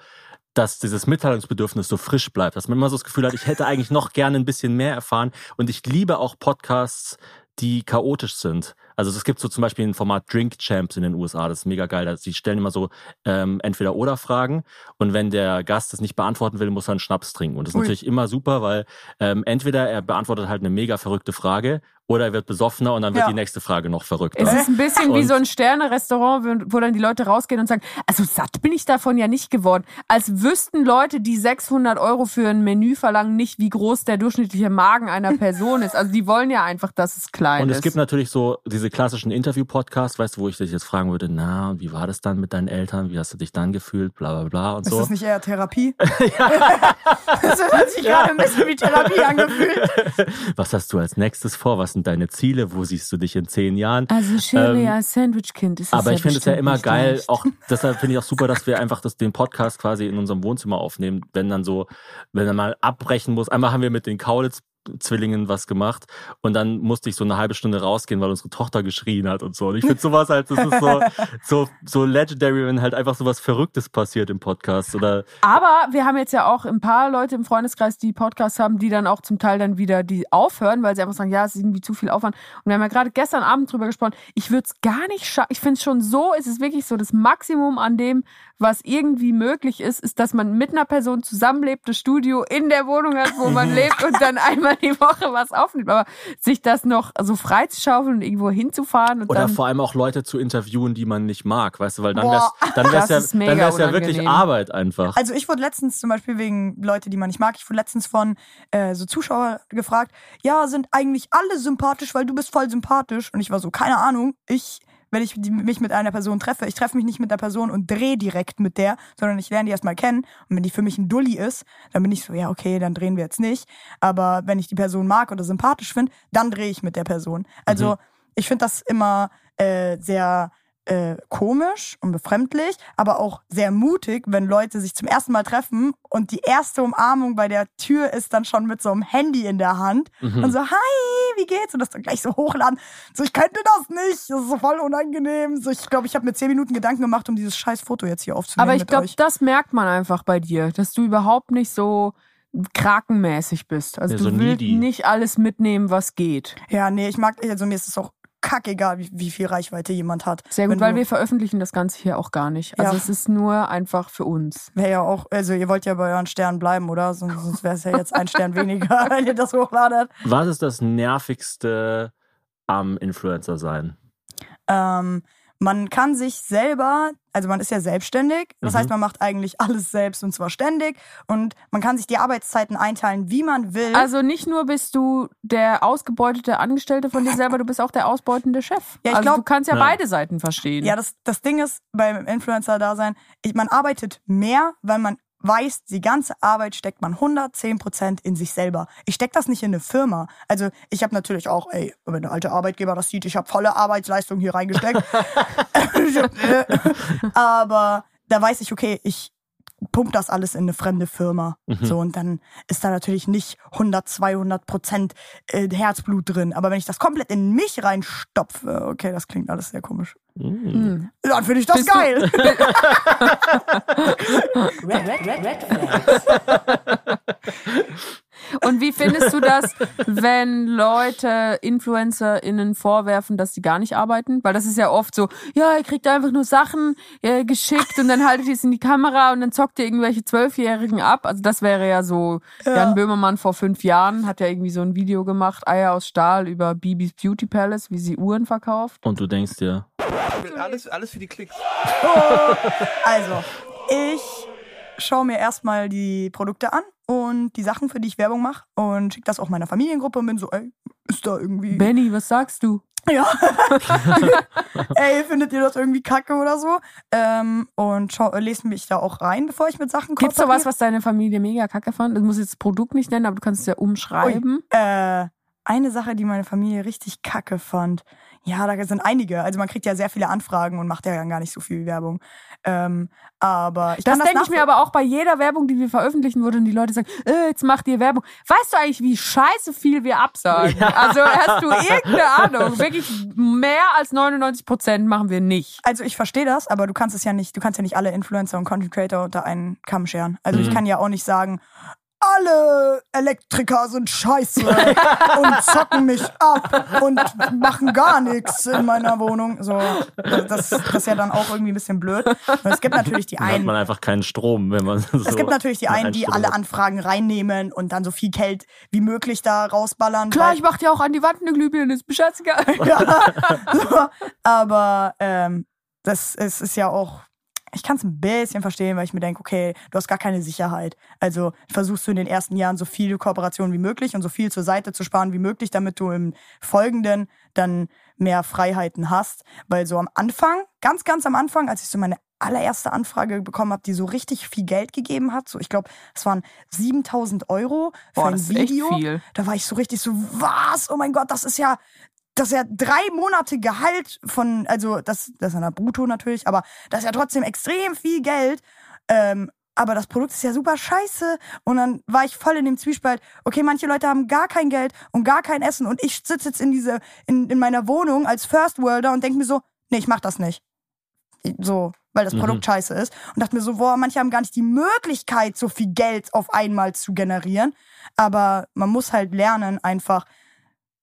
dass dieses Mitteilungsbedürfnis so frisch bleibt, dass man immer so das Gefühl hat, ich hätte eigentlich noch gerne ein bisschen mehr erfahren. Und ich liebe auch Podcasts, die chaotisch sind. Also es gibt so zum Beispiel ein Format Drink Champs in den USA, das ist mega geil. Sie stellen immer so ähm, entweder oder Fragen und wenn der Gast das nicht beantworten will, muss er einen Schnaps trinken. Und das ist Ui. natürlich immer super, weil ähm, entweder er beantwortet halt eine mega verrückte Frage oder er wird besoffener und dann wird Ja. die nächste Frage noch verrückter. es ist ein bisschen wie Und- so ein Sterne-Restaurant, wo- dann die Leute rausgehen und sagen, also satt bin ich davon ja nicht geworden. Als wüssten Leute, die 600 Euro für ein Menü verlangen, nicht, wie groß der durchschnittliche Magen einer Person ist. Also die wollen ja einfach, dass es klein Und ist. es gibt natürlich so diese klassischen Interview-Podcasts, weißt du, wo ich dich jetzt fragen würde, na, und wie war das dann mit deinen Eltern? Wie hast du dich dann gefühlt? Bla bla bla und Ist so. das nicht eher Therapie? das hat sich gerade ein bisschen wie Therapie angefühlt. Was hast du als nächstes vor? Was sind deine Ziele? Wo siehst du dich in zehn Jahren? also Sherry Ähm, als Sandwich-Kind ist Aber ja ich finde es ja immer geil, leicht. auch deshalb finde ich auch super, dass wir einfach das, den Podcast quasi in unserem Wohnzimmer aufnehmen, wenn dann so, wenn er mal abbrechen muss. Einmal haben wir mit den Kaulitz Zwillingen was gemacht und dann musste ich so eine halbe Stunde rausgehen, weil unsere Tochter geschrien hat und so. Und ich finde sowas halt, das ist so, so, so legendary, wenn halt einfach sowas Verrücktes passiert im Podcast oder Aber wir haben jetzt ja auch ein paar Leute im Freundeskreis, die Podcasts haben, die dann auch zum Teil dann wieder die aufhören, weil sie einfach sagen, ja, es ist irgendwie zu viel Aufwand. Und wir haben ja gerade gestern Abend drüber gesprochen. Ich würde es gar nicht schaffen. Ich finde es schon so, es ist wirklich so das Maximum an dem, was irgendwie möglich ist, ist, dass man mit einer Person zusammenlebt, das Studio in der Wohnung hat, wo man lebt und dann einmal die Woche was aufnimmt. Aber sich das noch so freizuschaufeln und irgendwo hinzufahren und Oder dann vor allem auch Leute zu interviewen, die man nicht mag, weißt du, weil dann wär's, dann wär's ja, dann wär's ja wirklich. Arbeit einfach. Also ich wurde letztens zum Beispiel wegen Leute, die man nicht mag, ich wurde letztens von äh, so Zuschauer gefragt, ja, sind eigentlich alle sympathisch, weil du bist voll sympathisch. Und ich war so, keine Ahnung, ich, wenn ich die, mich mit einer Person treffe, ich treffe mich nicht mit der Person und drehe direkt mit der, sondern ich lerne die erstmal kennen. Und wenn die für mich ein Dulli ist, dann bin ich so, ja, okay, dann drehen wir jetzt nicht. Aber wenn ich die Person mag oder sympathisch finde, dann drehe ich mit der Person. Also Mhm. ich finde das immer äh, sehr äh, komisch und befremdlich, aber auch sehr mutig, wenn Leute sich zum ersten Mal treffen und die erste Umarmung bei der Tür ist dann schon mit so einem Handy in der Hand Mhm. und so, hi, wie geht's? Und das dann gleich so hochladen. So, ich könnte das nicht. Das ist so voll unangenehm. So, ich glaube, ich habe mir zehn Minuten Gedanken gemacht, um dieses scheiß Foto jetzt hier aufzunehmen. Aber ich glaube, das merkt man einfach bei dir, dass du überhaupt nicht so krakenmäßig bist. Also Ja, du so willst needy. nicht alles mitnehmen, was geht. Ja, nee, ich mag, also mir ist es auch kackegal, wie, wie viel Reichweite jemand hat. Sehr gut, Wenn weil du- wir veröffentlichen das Ganze hier auch gar nicht. Also Ja. es ist nur einfach für uns. Wäre ja auch, also ihr wollt ja bei euren Sternen bleiben, oder? Sonst, sonst wäre es ja jetzt ein Stern weniger, wenn ihr das hochladet. Was ist das Nervigste am Influencer sein? Ähm, man kann sich selber, also man ist ja selbstständig, das Mhm. heißt, man macht eigentlich alles selbst und zwar ständig und man kann sich die Arbeitszeiten einteilen, wie man will. Also nicht nur bist du der ausgebeutete Angestellte von dir selber, du bist auch der ausbeutende Chef. Ja, ich also glaub- du kannst ja, Ja. beide Seiten verstehen. ja, das, das Ding ist beim Influencer-Dasein, man arbeitet mehr, weil man weiß, die ganze Arbeit steckt man 110% in sich selber. Ich steck das nicht in eine Firma. Also ich habe natürlich auch, ey, wenn der alte Arbeitgeber das sieht, ich habe volle Arbeitsleistung hier reingesteckt. Aber da weiß ich, okay, ich pump das alles in eine fremde Firma. Mhm. So, und dann ist da natürlich nicht 100, 200 Prozent äh, Herzblut drin. Aber wenn ich das komplett in mich reinstopfe, okay, das klingt alles sehr komisch. Mm. Hm. Dann finde ich das Bist geil. Red, red, red, red. Und wie findest du das, wenn Leute InfluencerInnen vorwerfen, dass sie gar nicht arbeiten? Weil das ist ja oft so, ja, ihr kriegt einfach nur Sachen äh, geschickt und dann haltet ihr es in die Kamera und dann zockt ihr irgendwelche Zwölfjährigen ab. Also das wäre ja so, Jan Böhmermann vor fünf Jahren hat ja irgendwie so ein Video gemacht, Eier aus Stahl über Bibis Beauty Palace, wie sie Uhren verkauft. Und du denkst dir, Alles, alles für die Klicks. Also, ich schaue mir erstmal die Produkte an und die Sachen, für die ich Werbung mache und schicke das auch meiner Familiengruppe und bin so, ey, ist da irgendwie. Benny, was sagst du? Ja. ey, findet ihr das irgendwie kacke oder so? Ähm, und schau, lese mich da auch rein, bevor ich mit Sachen Gibt's da was, was deine Familie mega kacke fand? Du musst jetzt das Produkt nicht nennen, aber du kannst es ja umschreiben. Äh, eine Sache, die meine Familie richtig kacke fand. Ja, da sind einige. Also man kriegt ja sehr viele Anfragen und macht ja dann gar nicht so viel Werbung. Ähm, aber ich Das das denke ich mir aber auch bei jeder Werbung, die wir veröffentlichen würden, die Leute sagen, äh, jetzt macht ihr Werbung. Weißt du eigentlich, wie scheiße viel wir absagen? Also hast du irgendeine Ahnung? Wirklich mehr als 99 Prozent machen wir nicht. Also ich verstehe das, aber du kannst es ja nicht, du kannst ja nicht alle Influencer und Content Creator unter einen Kamm scheren. Also ich kann ja auch nicht sagen, alle Elektriker sind scheiße und zocken mich ab und machen gar nichts in meiner Wohnung. So, das, das ist ja dann auch irgendwie ein bisschen blöd. Und es gibt natürlich die dann hat einen, man einfach keinen Strom, wenn man so es gibt natürlich die einen, die alle. Anfragen reinnehmen und dann so viel Geld wie möglich da rausballern. Klar, ich mach dir auch an die Wand eine Glühbirne, ist scheißegal. ja. so, aber ähm, das ist, ist ja auch, ich kann es ein bisschen verstehen, weil ich mir denke, okay, du hast gar keine Sicherheit. Also versuchst du in den ersten Jahren so viel Kooperation wie möglich und so viel zur Seite zu sparen wie möglich, damit du im Folgenden dann mehr Freiheiten hast. Weil so am Anfang, ganz, ganz am Anfang, als ich so meine allererste Anfrage bekommen habe, die so richtig viel Geld gegeben hat, so ich glaube, es waren 7000 Euro für Boah, ein Video. viel. Da war ich so richtig so, was? Oh mein Gott, das ist ja, das ist ja drei Monate Gehalt von, also das, das ist ja brutto natürlich, aber das ist ja trotzdem extrem viel Geld. Ähm, aber das Produkt ist ja super scheiße. Und dann war ich voll in dem Zwiespalt, okay, manche Leute haben gar kein Geld und gar kein Essen und ich sitze jetzt in diese, in, in meiner Wohnung als First Worlder und denke mir so, nee, ich mach das nicht. So, weil das Mhm. Produkt scheiße ist. Und dachte mir so, boah, manche haben gar nicht die Möglichkeit, so viel Geld auf einmal zu generieren. Aber man muss halt lernen, einfach,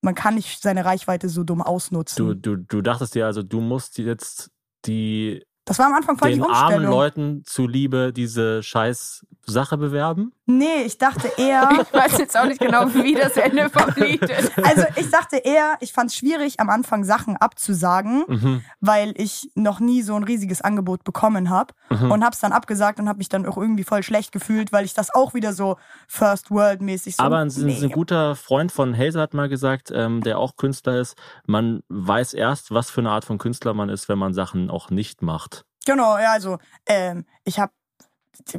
man kann nicht seine Reichweite so dumm ausnutzen. Du, du, du dachtest dir also, du musst jetzt die das war am Anfang voll den die armen Umstellung. Leuten zuliebe diese scheiß Sache bewerben? Nee, ich dachte eher, Ich weiß jetzt auch nicht genau, wie das Ende vom Lied ist. also ich dachte eher, ich fand es schwierig, am Anfang Sachen abzusagen, Mhm. weil ich noch nie so ein riesiges Angebot bekommen habe Mhm. und hab's dann abgesagt und habe mich dann auch irgendwie voll schlecht gefühlt, weil ich das auch wieder so First World mäßig so Aber ein, nee. ein guter Freund von Hazel hat mal gesagt, ähm, der auch Künstler ist, man weiß erst, was für eine Art von Künstler man ist, wenn man Sachen auch nicht macht. Genau, ja, also ähm, ich habe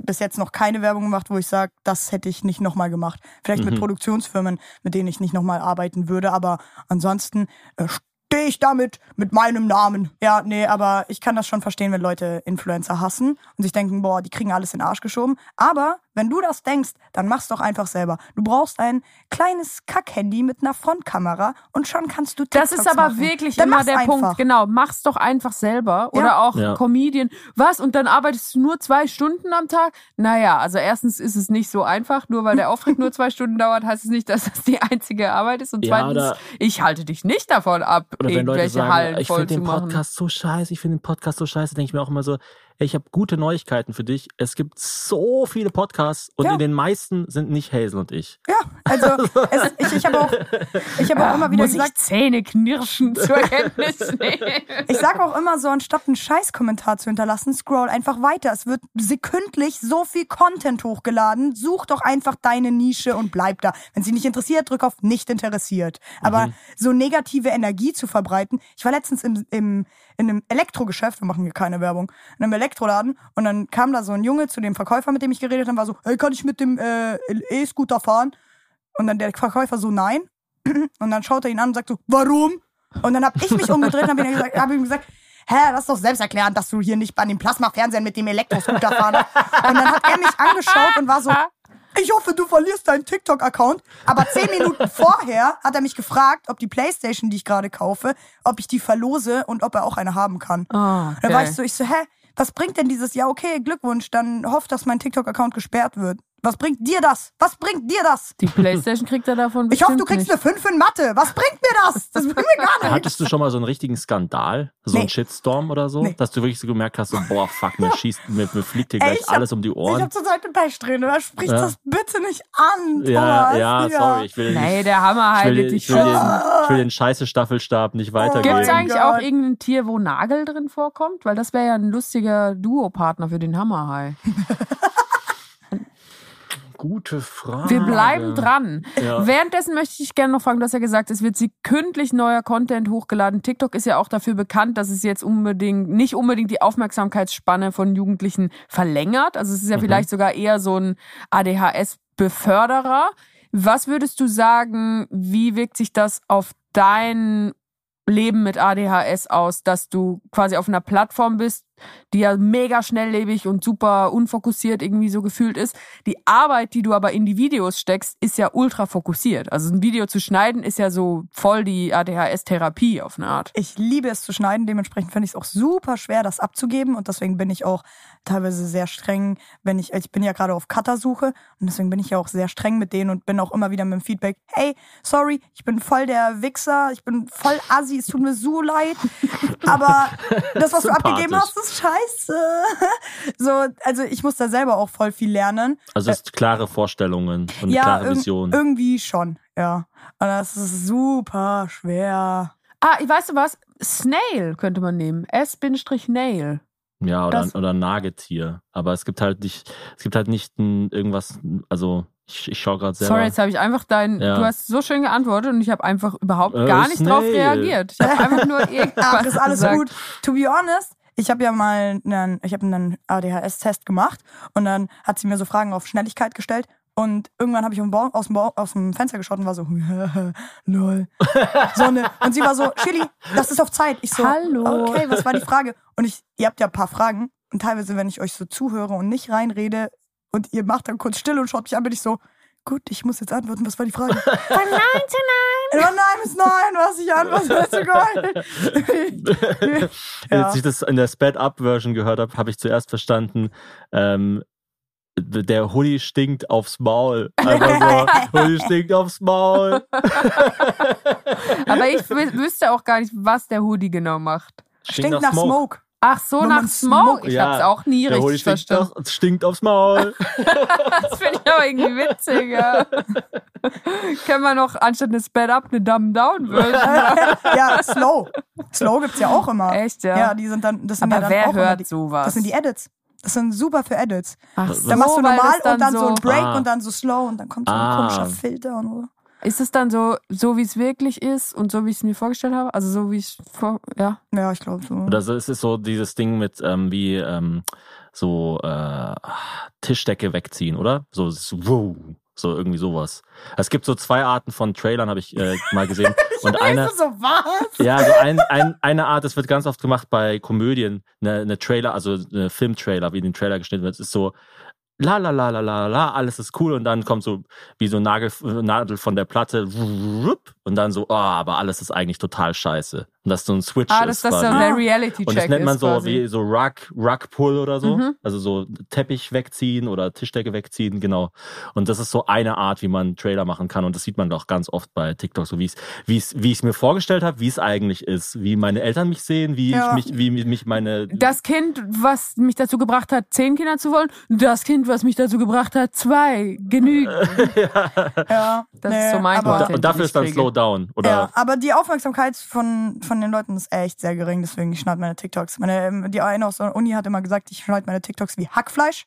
bis jetzt noch keine Werbung gemacht, wo ich sage, das hätte ich nicht nochmal gemacht. Vielleicht mit Mhm. Produktionsfirmen, mit denen ich nicht nochmal arbeiten würde, aber ansonsten äh, stehe ich damit mit meinem Namen. Ja, nee, aber ich kann das schon verstehen, wenn Leute Influencer hassen und sich denken, boah, die kriegen alles in den Arsch geschoben. Aber wenn du das denkst, dann mach's doch einfach selber. Du brauchst ein kleines Kack-Handy mit einer Frontkamera und schon kannst du TikToks Das ist aber machen. wirklich Dann immer der einfach. Punkt. Genau, mach's doch einfach selber. Ja. Oder auch Ja. Comedian. Was? Und dann arbeitest du nur zwei Stunden am Tag? Naja, also erstens ist es nicht so einfach. Nur weil der Auftritt nur zwei Stunden dauert, heißt es nicht, dass das die einzige Arbeit ist. Und Ja, zweitens, oder- ich halte dich nicht davon ab, Oder wenn Leute irgendwelche sagen, Hallen ich finde zu den machen. Podcast so scheiße, ich finde den Podcast so scheiße, denke ich mir auch immer so, ich habe gute Neuigkeiten für dich. Es gibt so viele Podcasts und Ja. in den meisten sind nicht Hazel und ich. Ja, also es, ich, ich habe auch, ich habe auch immer wieder Muss gesagt, ich Zähne knirschen zur Kenntnis nehmen. Ich sag auch immer so, anstatt einen Scheißkommentar zu hinterlassen, scroll einfach weiter. Es wird sekündlich so viel Content hochgeladen. Such doch einfach deine Nische und bleib da. Wenn sie nicht interessiert, drück auf nicht interessiert. Aber so negative Energie zu verbreiten. Ich war letztens im, im, in einem Elektrogeschäft, wir machen hier keine Werbung, in einem Elektroladen und dann kam da so ein Junge zu dem Verkäufer, mit dem ich geredet habe, war so, hey, kann ich mit dem äh, E-Scooter fahren? Und dann der Verkäufer so, nein. Und dann schaut er ihn an und sagt so, warum? Und dann habe ich mich umgedreht und habe ihm gesagt, hab ihm gesagt, hä, das ist doch selbsterklärend, dass du hier nicht an dem Plasmafernsehen mit dem Elektroscooter fahren. Und dann hat er mich angeschaut und war so, ich hoffe, du verlierst deinen TikTok-Account. Aber zehn Minuten vorher hat er mich gefragt, ob die Playstation, die ich gerade kaufe, ob ich die verlose und ob er auch eine haben kann. Ah, Da war okay. ich so, ich so, hä, was bringt denn dieses, ja okay, Glückwunsch, dann hofft, dass mein TikTok-Account gesperrt wird. Was bringt dir das? Was bringt dir das? Die Playstation kriegt er davon Ich hoffe, du kriegst nicht. eine 5 in Mathe. Was bringt mir das? Das bringt mir gar nichts. Hattest du schon mal so einen richtigen Skandal? So Nee. einen Shitstorm oder so? Nee. Dass du wirklich so gemerkt hast, so, boah, fuck, mir schießt, mir, mir fliegt hier Ey, gleich ich hab- alles um die Ich Ohren. habe zurzeit eine Pechsträhne. Sprich Ja. das bitte nicht an, Ja, Thomas. ja, sorry, ich will Nee, nicht. der Hammer Ich halt will, wirklich ich, will schon. den, ich will den scheiße Staffelstab nicht weitergeben. Gibt es eigentlich Gott. auch irgendein Tier, wo Nagel drin vorkommt? Weil das wäre ja ein lustiger Duopartner für den Hammerhai. Gute Frage. Wir bleiben dran. Ja. Währenddessen möchte ich gerne noch fragen, hast ja gesagt, es wird sekündlich neuer Content hochgeladen. TikTok ist ja auch dafür bekannt, dass es jetzt unbedingt, nicht unbedingt die Aufmerksamkeitsspanne von Jugendlichen verlängert. Also es ist ja vielleicht sogar eher so ein ADHS-Beförderer. Was würdest du sagen, wie wirkt sich das auf dein Leben mit ADHS aus, dass du quasi auf einer Plattform bist, die ja mega schnelllebig und super unfokussiert irgendwie so gefühlt ist. Die Arbeit, die du aber in die Videos steckst, ist ja ultra fokussiert. Also ein Video zu schneiden ist ja so voll die ADHS-Therapie auf eine Art. Ich liebe es zu schneiden, dementsprechend finde ich es auch super schwer, das abzugeben und deswegen bin ich auch teilweise sehr streng, wenn ich, ich bin ja gerade auf Cutter-Suche und deswegen bin ich ja auch sehr streng mit denen und bin auch immer wieder mit dem Feedback, hey, sorry, ich bin voll der Wichser, ich bin voll assi, es tut mir so leid, aber das, was du abgegeben hast, ist scheiße. So, also ich muss da selber auch voll viel lernen. Also es ist klare Vorstellungen und ja, klare irg- Vision. irgendwie schon, ja. Und das ist super schwer. Ah, weißt du was? Snail könnte man nehmen. S-Nail. Ja, oder, Das- oder Nagetier. Aber es gibt halt nicht, es gibt halt nicht ein, irgendwas, also ich, ich schaue gerade selber. Sorry, jetzt habe ich einfach dein. Ja. Du hast so schön geantwortet und ich habe einfach überhaupt Äh, gar nicht drauf Snail. reagiert. Ich habe einfach nur irgendwas Ach, ist alles gesagt. gut. To be honest, ich habe ja mal einen, ich habe einen ADHS-Test gemacht und dann hat sie mir so Fragen auf Schnelligkeit gestellt und irgendwann habe ich aus dem, aus dem Fenster geschaut und war so, lol. Sonne. Und sie war so, Chili, das ist auf Zeit. Ich so, Hallo. okay, was war die Frage? Und ich, ihr habt ja ein paar Fragen und teilweise, wenn ich euch so zuhöre und nicht reinrede und ihr macht dann kurz still und schaut mich an, bin ich so, gut, ich muss jetzt antworten, was war die Frage? Von nein zu nein. Von nein bis nein, was ich antworte. Ja. Als ich das in der Sped-Up-Version gehört habe, habe ich zuerst verstanden, ähm, der Hoodie stinkt aufs Maul. Einfach so, Hoodie stinkt aufs Maul. Aber ich wü- wüsste auch gar nicht, was der Hoodie genau macht. Stinkt nach Smoke. Ach so, nach Smoke. Smoke- Ich Ja, hab's auch nie Der richtig stinkt, verstanden. nach, stinkt aufs Maul. Das finde ich aber irgendwie witzig, ja. Können wir noch anstatt eine Sped-Up eine Dumb-Down-Version ja, Slow. Slow gibt's ja auch immer. Echt, ja? Ja, die sind dann, das sind Aber ja dann wer auch immer hört die, sowas? Das sind die Edits. Das sind super für Edits. Ach Da Da machst du normal das und dann so ein Break Ah. und dann so Slow und dann kommt so ein Ah. komischer Filter und so. Ist es dann so, so wie es wirklich ist und so wie ich es mir vorgestellt habe? Also so wie ich vor, ja. Ja, ich glaube so. Oder so, es ist so dieses Ding mit ähm, wie ähm, so äh, Tischdecke wegziehen, oder? So, es ist wow, so irgendwie sowas. Es gibt so zwei Arten von Trailern, habe ich äh, mal gesehen. Und eine, so, was? ja, so ein, ein, eine Art, das wird ganz oft gemacht bei Komödien, eine, eine Trailer, also eine Filmtrailer, wie den Trailer geschnitten wird. Es ist so la la la la la la, alles ist cool und dann kommt so wie so Nagel, Nadel von der Platte und dann so, oh, aber alles ist eigentlich total scheiße. Und das so ein Switch Ah, das ist ist das quasi. so der Reality-Check Und das nennt man ist so quasi. wie so Rug, Rug Pull oder so. Mhm. Also so Teppich wegziehen oder Tischdecke wegziehen, genau. Und das ist so eine Art, wie man einen Trailer machen kann. Und das sieht man doch ganz oft bei TikTok, so wie es, wie es, wie ich es mir vorgestellt habe, wie es eigentlich ist, wie meine Eltern mich sehen, wie Ja. ich mich, wie mich meine. Das Kind, was mich dazu gebracht hat, zehn Kinder zu wollen, das Kind, was mich dazu gebracht hat, zwei, genügen. Ja, Das ist so mein aber, Content. und dafür ist dann kriege. Down. Oder Ja, aber die Aufmerksamkeit von, von den Leuten ist echt sehr gering, deswegen ich schneide meine TikToks. Meine, ähm, die eine aus der Uni hat immer gesagt, ich schneide meine TikToks wie Hackfleisch.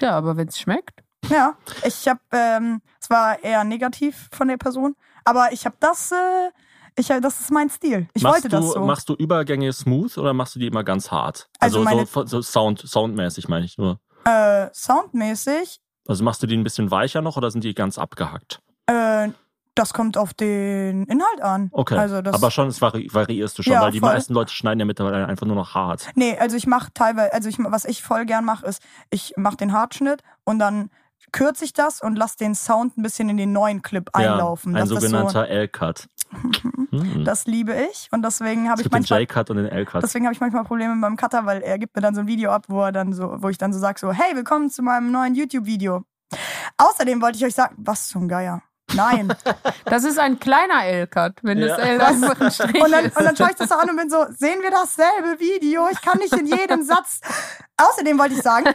Ja, aber wenn es schmeckt. Ja, ich habe, ähm, es war eher negativ von der Person, aber ich habe das, äh, ich, das ist mein Stil. Ich machst wollte du, das so. Machst du Übergänge smooth oder machst du die immer ganz hart? Also Also, meine- so, so Sound, soundmäßig meine ich nur. Äh, soundmäßig, Also machst du die ein bisschen weicher noch oder sind die ganz abgehackt? äh, das kommt auf den Inhalt an. Okay. Also das, aber schon, es vari variierst du schon, Ja, weil die voll. meisten Leute schneiden ja mittlerweile einfach nur noch hart. Nee, also ich mache teilweise, also ich, was ich voll gern mache, ist, ich mache den Hartschnitt und dann kürze ich das und lasse den Sound ein bisschen in den neuen Clip einlaufen. Ja, ein das, so, sogenannter L-Cut. Das liebe ich und deswegen habe ich gibt den manchmal J-Cut und den L-Cut. Deswegen habe ich manchmal Probleme beim Cutter, weil er gibt mir dann so ein Video ab, wo er dann so, wo ich dann so sage so, hey, willkommen zu meinem neuen YouTube-Video. Außerdem wollte ich euch sagen, was zum Geier. Nein. Das ist ein kleiner L-Cut, wenn das Ja. L einfach ein Strich Und dann, ist. und dann schaue ich das so an und bin so, sehen wir dasselbe Video? Ich kann nicht in jedem Satz. Außerdem wollte ich sagen,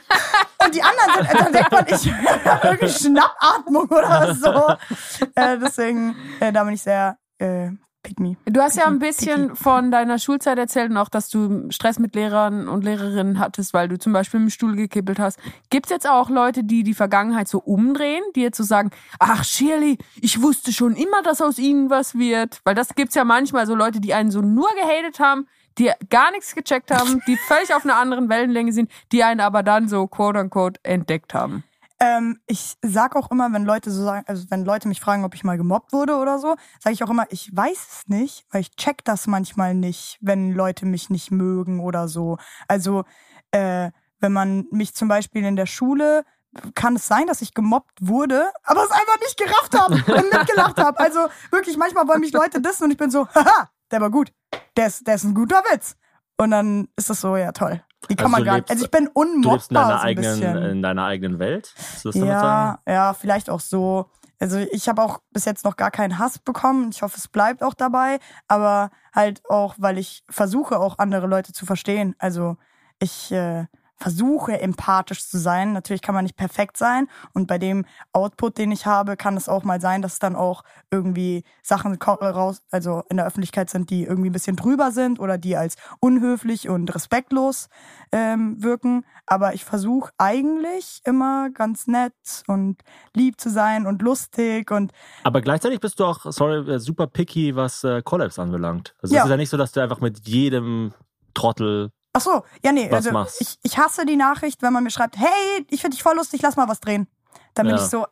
und die anderen sind, dann denkt man, ich habe irgendwie Schnappatmung oder so. Äh, deswegen, äh, da bin ich sehr äh, pick me. Du hast ja ein bisschen von deiner Schulzeit erzählt und auch, dass du Stress mit Lehrern und Lehrerinnen hattest, weil du zum Beispiel im Stuhl gekippelt hast. Gibt es jetzt auch Leute, die die Vergangenheit so umdrehen, die jetzt so sagen, ach Shirley, ich wusste schon immer, dass aus ihnen was wird? Weil das gibt's ja manchmal so Leute, die einen so nur gehatet haben, die gar nichts gecheckt haben, die völlig auf einer anderen Wellenlänge sind, die einen aber dann so quote unquote entdeckt haben. Ähm, ich sag auch immer, wenn Leute so sagen, also wenn Leute mich fragen, ob ich mal gemobbt wurde oder so, sage ich auch immer, ich weiß es nicht, weil ich check das manchmal nicht, wenn Leute mich nicht mögen oder so. Also äh, wenn man mich zum Beispiel in der Schule kann es sein, dass ich gemobbt wurde, aber es einfach nicht gerafft habe und mitgelacht habe. Also wirklich, manchmal wollen mich Leute dissen und ich bin so, haha, der war gut. Der ist, der ist ein guter Witz. Und dann ist das so, ja toll. Die kann Also man gar lebst- nicht. Also ich bin Du lebst in unmobbbar deiner, so eigenen, bisschen. in deiner eigenen Welt? Ja, ja, vielleicht auch so. Also ich habe auch bis jetzt noch gar keinen Hass bekommen. Ich hoffe, es bleibt auch dabei. Aber halt auch, weil ich versuche, auch andere Leute zu verstehen. Also ich äh, versuche, empathisch zu sein. Natürlich kann man nicht perfekt sein. Und bei dem Output, den ich habe, kann es auch mal sein, dass dann auch irgendwie Sachen raus, also in der Öffentlichkeit sind, die irgendwie ein bisschen drüber sind oder die als unhöflich und respektlos ähm, wirken. Aber ich versuche eigentlich immer ganz nett und lieb zu sein und lustig und Aber gleichzeitig bist du auch, sorry, äh, super picky, was äh, Collabs anbelangt. Also Ja. es ist ja nicht so, dass du einfach mit jedem Trottel Ach so, ja, nee, Was also machst? ich, ich hasse die Nachricht, wenn man mir schreibt, hey, ich finde dich voll lustig, lass mal was drehen. Dann bin Ja. ich so,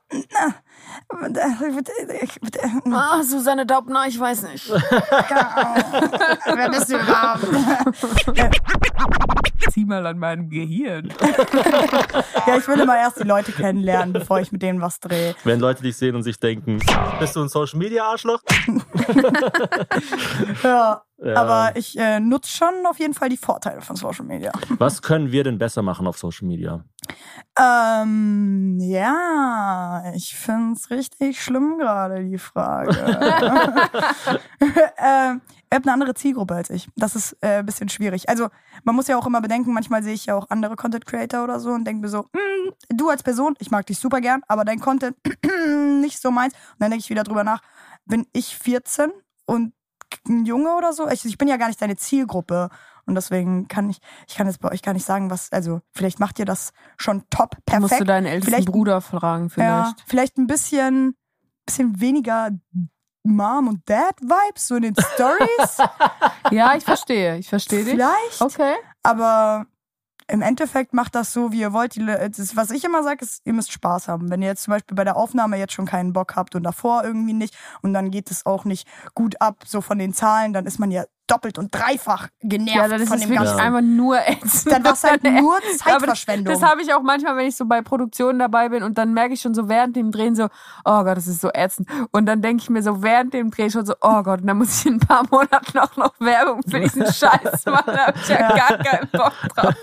Ah, Susanne Daubner, ich weiß nicht. wer bist du überhaupt? Zieh mal an meinem Gehirn. ja, ich will immer erst die Leute kennenlernen, bevor ich mit denen was drehe. Wenn Leute dich sehen und sich denken, bist du ein Social Media Arschloch? Ja, Ja. aber ich äh, nutze schon auf jeden Fall die Vorteile von Social Media. Was können wir denn besser machen auf Social Media? Ähm, ja, ich find's richtig schlimm gerade, die Frage. ähm, ihr habt eine andere Zielgruppe als ich. Das ist äh, ein bisschen schwierig. Also, man muss ja auch immer bedenken, manchmal sehe ich ja auch andere Content Creator oder so und denke mir so, "Mm, du als Person, ich mag dich super gern, aber dein Content nicht so meins. Und dann denke ich wieder drüber nach, bin ich 14 und ein Junge oder so? Ich, ich bin ja gar nicht deine Zielgruppe. Und deswegen kann ich, ich kann jetzt bei euch gar nicht sagen, was, also vielleicht macht ihr das schon top, Da musst du perfekt. deinen ältesten Vielleicht- Bruder fragen, vielleicht. Ja, vielleicht ein bisschen, bisschen weniger Mom und Dad Vibes so in den Stories. Ja, ich verstehe. Ich verstehe dich. vielleicht. Okay. Aber im Endeffekt macht das so, wie ihr wollt. Was ich immer sage, ist, ihr müsst Spaß haben. Wenn ihr jetzt zum Beispiel bei der Aufnahme jetzt schon keinen Bock habt und davor irgendwie nicht und dann geht es auch nicht gut ab, so von den Zahlen, dann ist man ja doppelt und dreifach genervt Ja, das von ist dem wirklich Ganzen. einfach nur ätzend. Dann war es halt nur Aber das, Zeitverschwendung. das habe ich auch manchmal, wenn ich so bei Produktionen dabei bin und dann merke ich schon so während dem Drehen so, oh Gott, das ist so ätzend. Und dann denke ich mir so während dem Dreh schon so, oh Gott, und dann muss ich in ein paar Monaten auch noch Werbung für diesen Scheiß machen. Da habe ich ja gar keinen Bock drauf.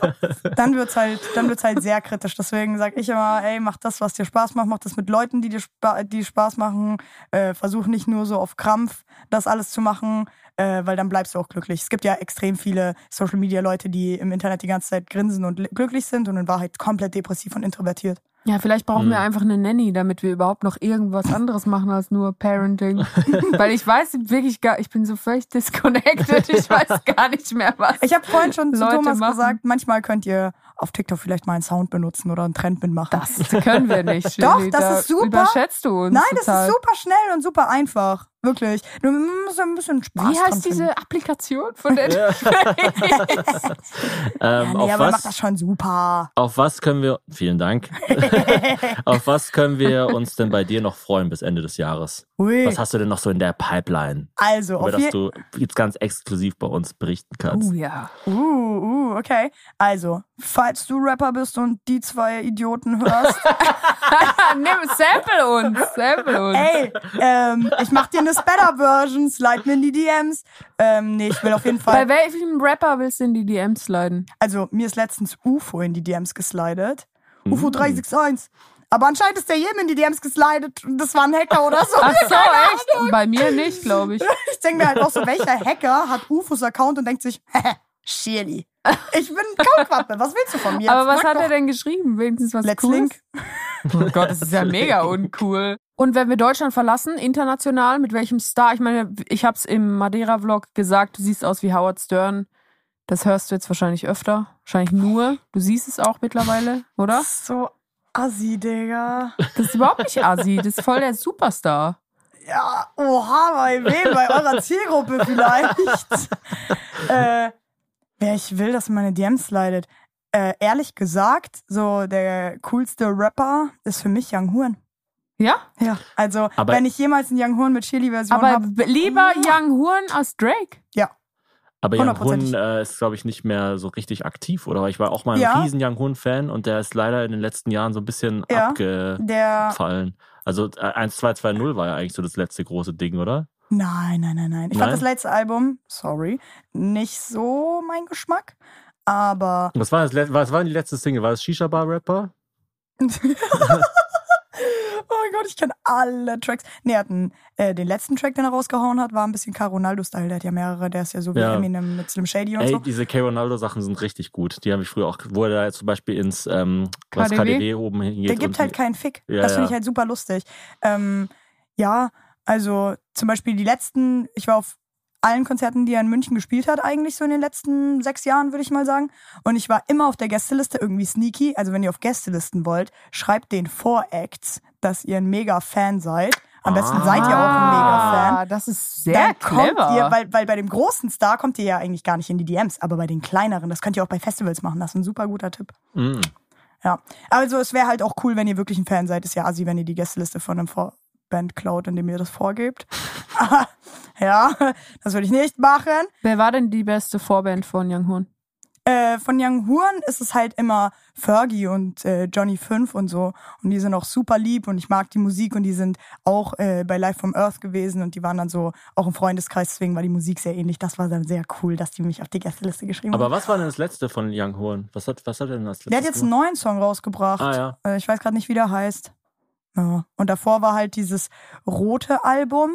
dann wird's halt, dann wird's halt sehr kritisch. Deswegen sage ich immer, ey, mach das, was dir Spaß macht, mach das mit Leuten, die dir Spa die Spaß machen. Äh, versuch nicht nur so auf Krampf das alles zu machen, äh, weil dann bleibst du auch glücklich. Es gibt ja extrem viele Social Media Leute, die im Internet die ganze Zeit grinsen und li- glücklich sind und in Wahrheit komplett depressiv und introvertiert. Ja, vielleicht brauchen Hm. wir einfach eine Nanny, damit wir überhaupt noch irgendwas anderes machen als nur Parenting. Weil ich weiß wirklich gar, ich bin so völlig disconnected. Ich weiß gar nicht mehr was. Ich habe vorhin schon zu Leute Thomas machen. gesagt, manchmal könnt ihr auf TikTok vielleicht mal einen Sound benutzen oder einen Trendbild machen. Das können wir nicht. Doch, Shirley. das Da ist super. Überschätzt du uns Nein, das total. ist super schnell und super einfach. Wirklich. Du musst ein bisschen Spaß Wie heißt finden. diese Applikation von der? Ähm, Ja, nee, auf, aber macht das was, schon super. auf was können wir, vielen Dank, auf was können wir uns denn bei dir noch freuen bis Ende des Jahres? Ui. Was hast du denn noch so in der Pipeline, Also, über auf das du jetzt ganz exklusiv bei uns berichten kannst? Oh ja. Uh, uh, okay. Also, falls du Rapper bist und die zwei Idioten hörst, Nimm, sample uns. Sample uns. ey, ähm, ich mach dir eine Spadder-Version, slide mir in die DMs. Ähm, nee, ich will auf jeden Bei Fall. welchem Rapper willst du in die DMs sliden? Also, mir ist letztens UFO in die DMs geslidet. Mm. UFO 361. Aber anscheinend ist der jedem in die DMs geslidet und das war ein Hacker oder so. Ach so, echt? Bei mir nicht, glaube ich. Ich denke mir halt auch so, welcher Hacker hat UFOs Account und denkt sich, Shirley, ich bin Kaulquappe, was willst du von mir? Aber was Sag hat doch. er denn geschrieben? Wenigstens was Let's Cooles? Link. Oh Gott, das ist ja mega uncool. Und wenn wir Deutschland verlassen, international, mit welchem Star? Ich meine, ich hab's im Madeira-Vlog gesagt, du siehst aus wie Howard Stern. Das hörst du jetzt wahrscheinlich öfter. Wahrscheinlich nur. Du siehst es auch mittlerweile, oder? So assi, Digga. Das ist überhaupt nicht Asi. Das ist voll der Superstar. Ja, oha, bei wem? Bei eurer Zielgruppe vielleicht. äh, wer ich will, dass meine DMs leidet. Äh, ehrlich gesagt, so der coolste Rapper ist für mich Young Horn. Ja? Ja. Also, Aber- wenn ich jemals einen Young Horn mit Chili-Version Aber habe. b- lieber Young Horn als Drake. Ja. Aber Young Hundertprozentig. äh, ist, glaube ich, nicht mehr so richtig aktiv, oder? Weil Ich war auch mal ein Ja. riesen Young Hun-Fan und der ist leider in den letzten Jahren so ein bisschen Ja. Der. abgefallen. Also äh, 1220 war ja eigentlich so das letzte große Ding, oder? Nein, nein, nein, nein. Ich fand Nein? das letzte Album, sorry, nicht so mein Geschmack. Aber Was war, das, was war die letzte Single? War das Shisha Bar Rapper? Oh mein Gott, ich kenne alle Tracks. Nee, er hat einen, äh, den letzten Track, den er rausgehauen hat, war ein bisschen K. Ronaldo-Style. Der hat ja mehrere, der ist ja so wie Ja. Eminem mit Slim Shady und Ey, so. diese K. Ronaldo-Sachen sind richtig gut. Die habe ich früher auch, wo er da jetzt zum Beispiel ins ähm, KDW? KDW oben hingeht. Der gibt halt keinen Fick. Ja, das finde ich halt super lustig. Ähm, ja, also zum Beispiel die letzten, ich war auf allen Konzerten, die er in München gespielt hat, eigentlich so in den letzten sechs Jahren, würde ich mal sagen. Und ich war immer auf der Gästeliste, irgendwie sneaky. Also wenn ihr auf Gästelisten wollt, schreibt den Voracts, dass ihr ein Mega-Fan seid. Am besten seid ihr auch ein Mega-Fan. Ah, das ist sehr dann kommt clever. ihr, weil, weil bei dem großen Star kommt ihr ja eigentlich gar nicht in die DMs, aber bei den kleineren, das könnt ihr auch bei Festivals machen. Das ist ein super guter Tipp. Mm. Ja. Also es wäre halt auch cool, wenn ihr wirklich ein Fan seid. Ist ja assi, wenn ihr die Gästeliste von einem Vorband klaut, indem ihr das vorgebt. ja, das würde ich nicht machen. Wer war denn die beste Vorband von Young Horn? Äh, von Young Horn ist es halt immer Fergie und äh, Johnny 5 und so. Und die sind auch super lieb und ich mag die Musik und die sind auch äh, bei Live from Earth gewesen und die waren dann so auch im Freundeskreis, deswegen war die Musik sehr ähnlich. Das war dann sehr cool, dass die mich auf die Gästeliste geschrieben Aber haben. was war denn das letzte von Young Horn? Was hat, was hat er denn als letztes Der hat jetzt einen neuen Song rausgebracht. Ah, ja. Äh, ich weiß gerade nicht, wie der heißt. Ja. Und davor war halt dieses rote Album.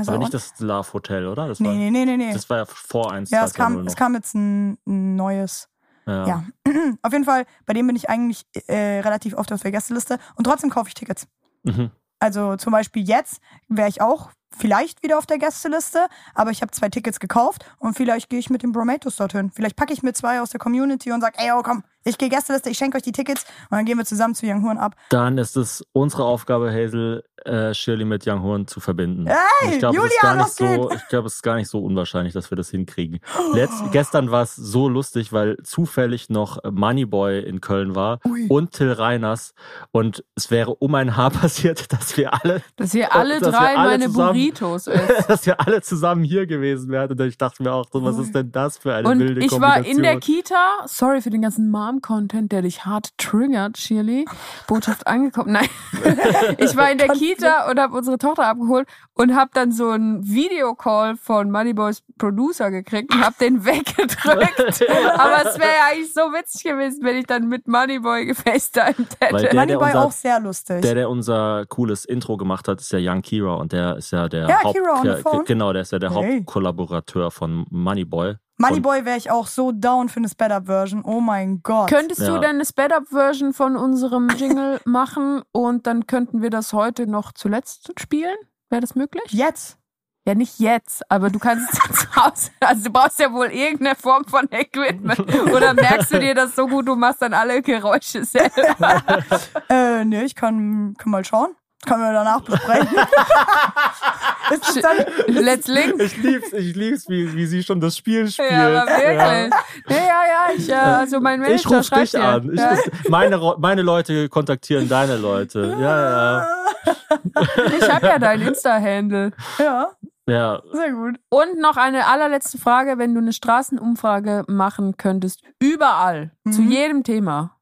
Ist Aber nicht das Love Hotel, oder? Das nee, war, nee, nee, nee, nee. Das war ja vor 1, ja, 2, es kam, 0 es kam jetzt ein, ein neues. ja. Ja. Auf jeden Fall, bei dem bin ich eigentlich äh, relativ oft auf der Gästeliste und trotzdem kaufe ich Tickets. Mhm. Also zum Beispiel jetzt wäre ich auch vielleicht wieder auf der Gästeliste, aber ich habe zwei Tickets gekauft und vielleicht gehe ich mit den Bromatos dorthin. Vielleicht packe ich mir zwei aus der Community und sage, ey, oh komm, Ich gehe Gästeliste, ich schenke euch die Tickets und dann gehen wir zusammen zu Young Horn ab. Dann ist es unsere Aufgabe, Hazel äh, Shirley mit Young Horn zu verbinden. Und ich glaube, es ist Julian, gar nicht was so, ich glaube, es ist gar nicht so unwahrscheinlich, dass wir das hinkriegen. Letzt, gestern war es so lustig, weil zufällig noch Moneyboy in Köln war Ui. und Till Reiners und es wäre um ein Haar passiert, dass wir alle, Dass wir alle Dass wir drei alle meine zusammen- Burritos essen. dass wir alle zusammen hier gewesen wären. Und ich dachte mir auch, so, was ist denn das für eine Und wilde ich war in der Kita, sorry für den ganzen Mom-Content, der dich hart triggert, Shirley. Botschaft angekommen. Nein. ich war in der Kita und habe unsere Tochter abgeholt und habe dann so einen Videocall von Moneyboys Producer gekriegt und habe den weggedrückt. Aber es wäre ja eigentlich so witzig gewesen, wenn ich dann mit Moneyboy gefacetimed hätte. der- Moneyboy unser- auch sehr lustig. Der, der unser cooles Intro gemacht hat, ist ja Young Kira und der ist ja der Ja, Haupt, Kira on the ja, phone. genau, der ist ja der Hey. Hauptkollaborateur von Moneyboy. Moneyboy wäre ich auch so down für eine Sped-Up-Version. Oh mein Gott. Könntest du Ja. denn eine Sped-Up-Version von unserem Jingle machen und dann könnten wir das heute noch zuletzt spielen? Wäre das möglich? Jetzt? Ja, nicht jetzt, aber du kannst es zu Hause. Also du brauchst ja wohl irgendeine Form von Equipment. Oder merkst du dir das so gut, du machst dann alle Geräusche selber? Äh, nee, ich kann, kann mal schauen. Können wir danach besprechen. ist es dann, Let's link. Ich lieb's, ich lieb's, wie, wie sie schon das Spiel spielt. Ja, aber wirklich. Ja, ja, ja. Ich, äh, also mein Manager Ich ruf dich dir. an. Ich, ja. meine, meine Leute kontaktieren deine Leute. Ja, ja. ich habe ja dein Insta-Handle. ja, Ja, sehr gut. Und noch eine allerletzte Frage, wenn du eine Straßenumfrage machen könntest, überall, zu Mhm. jedem Thema,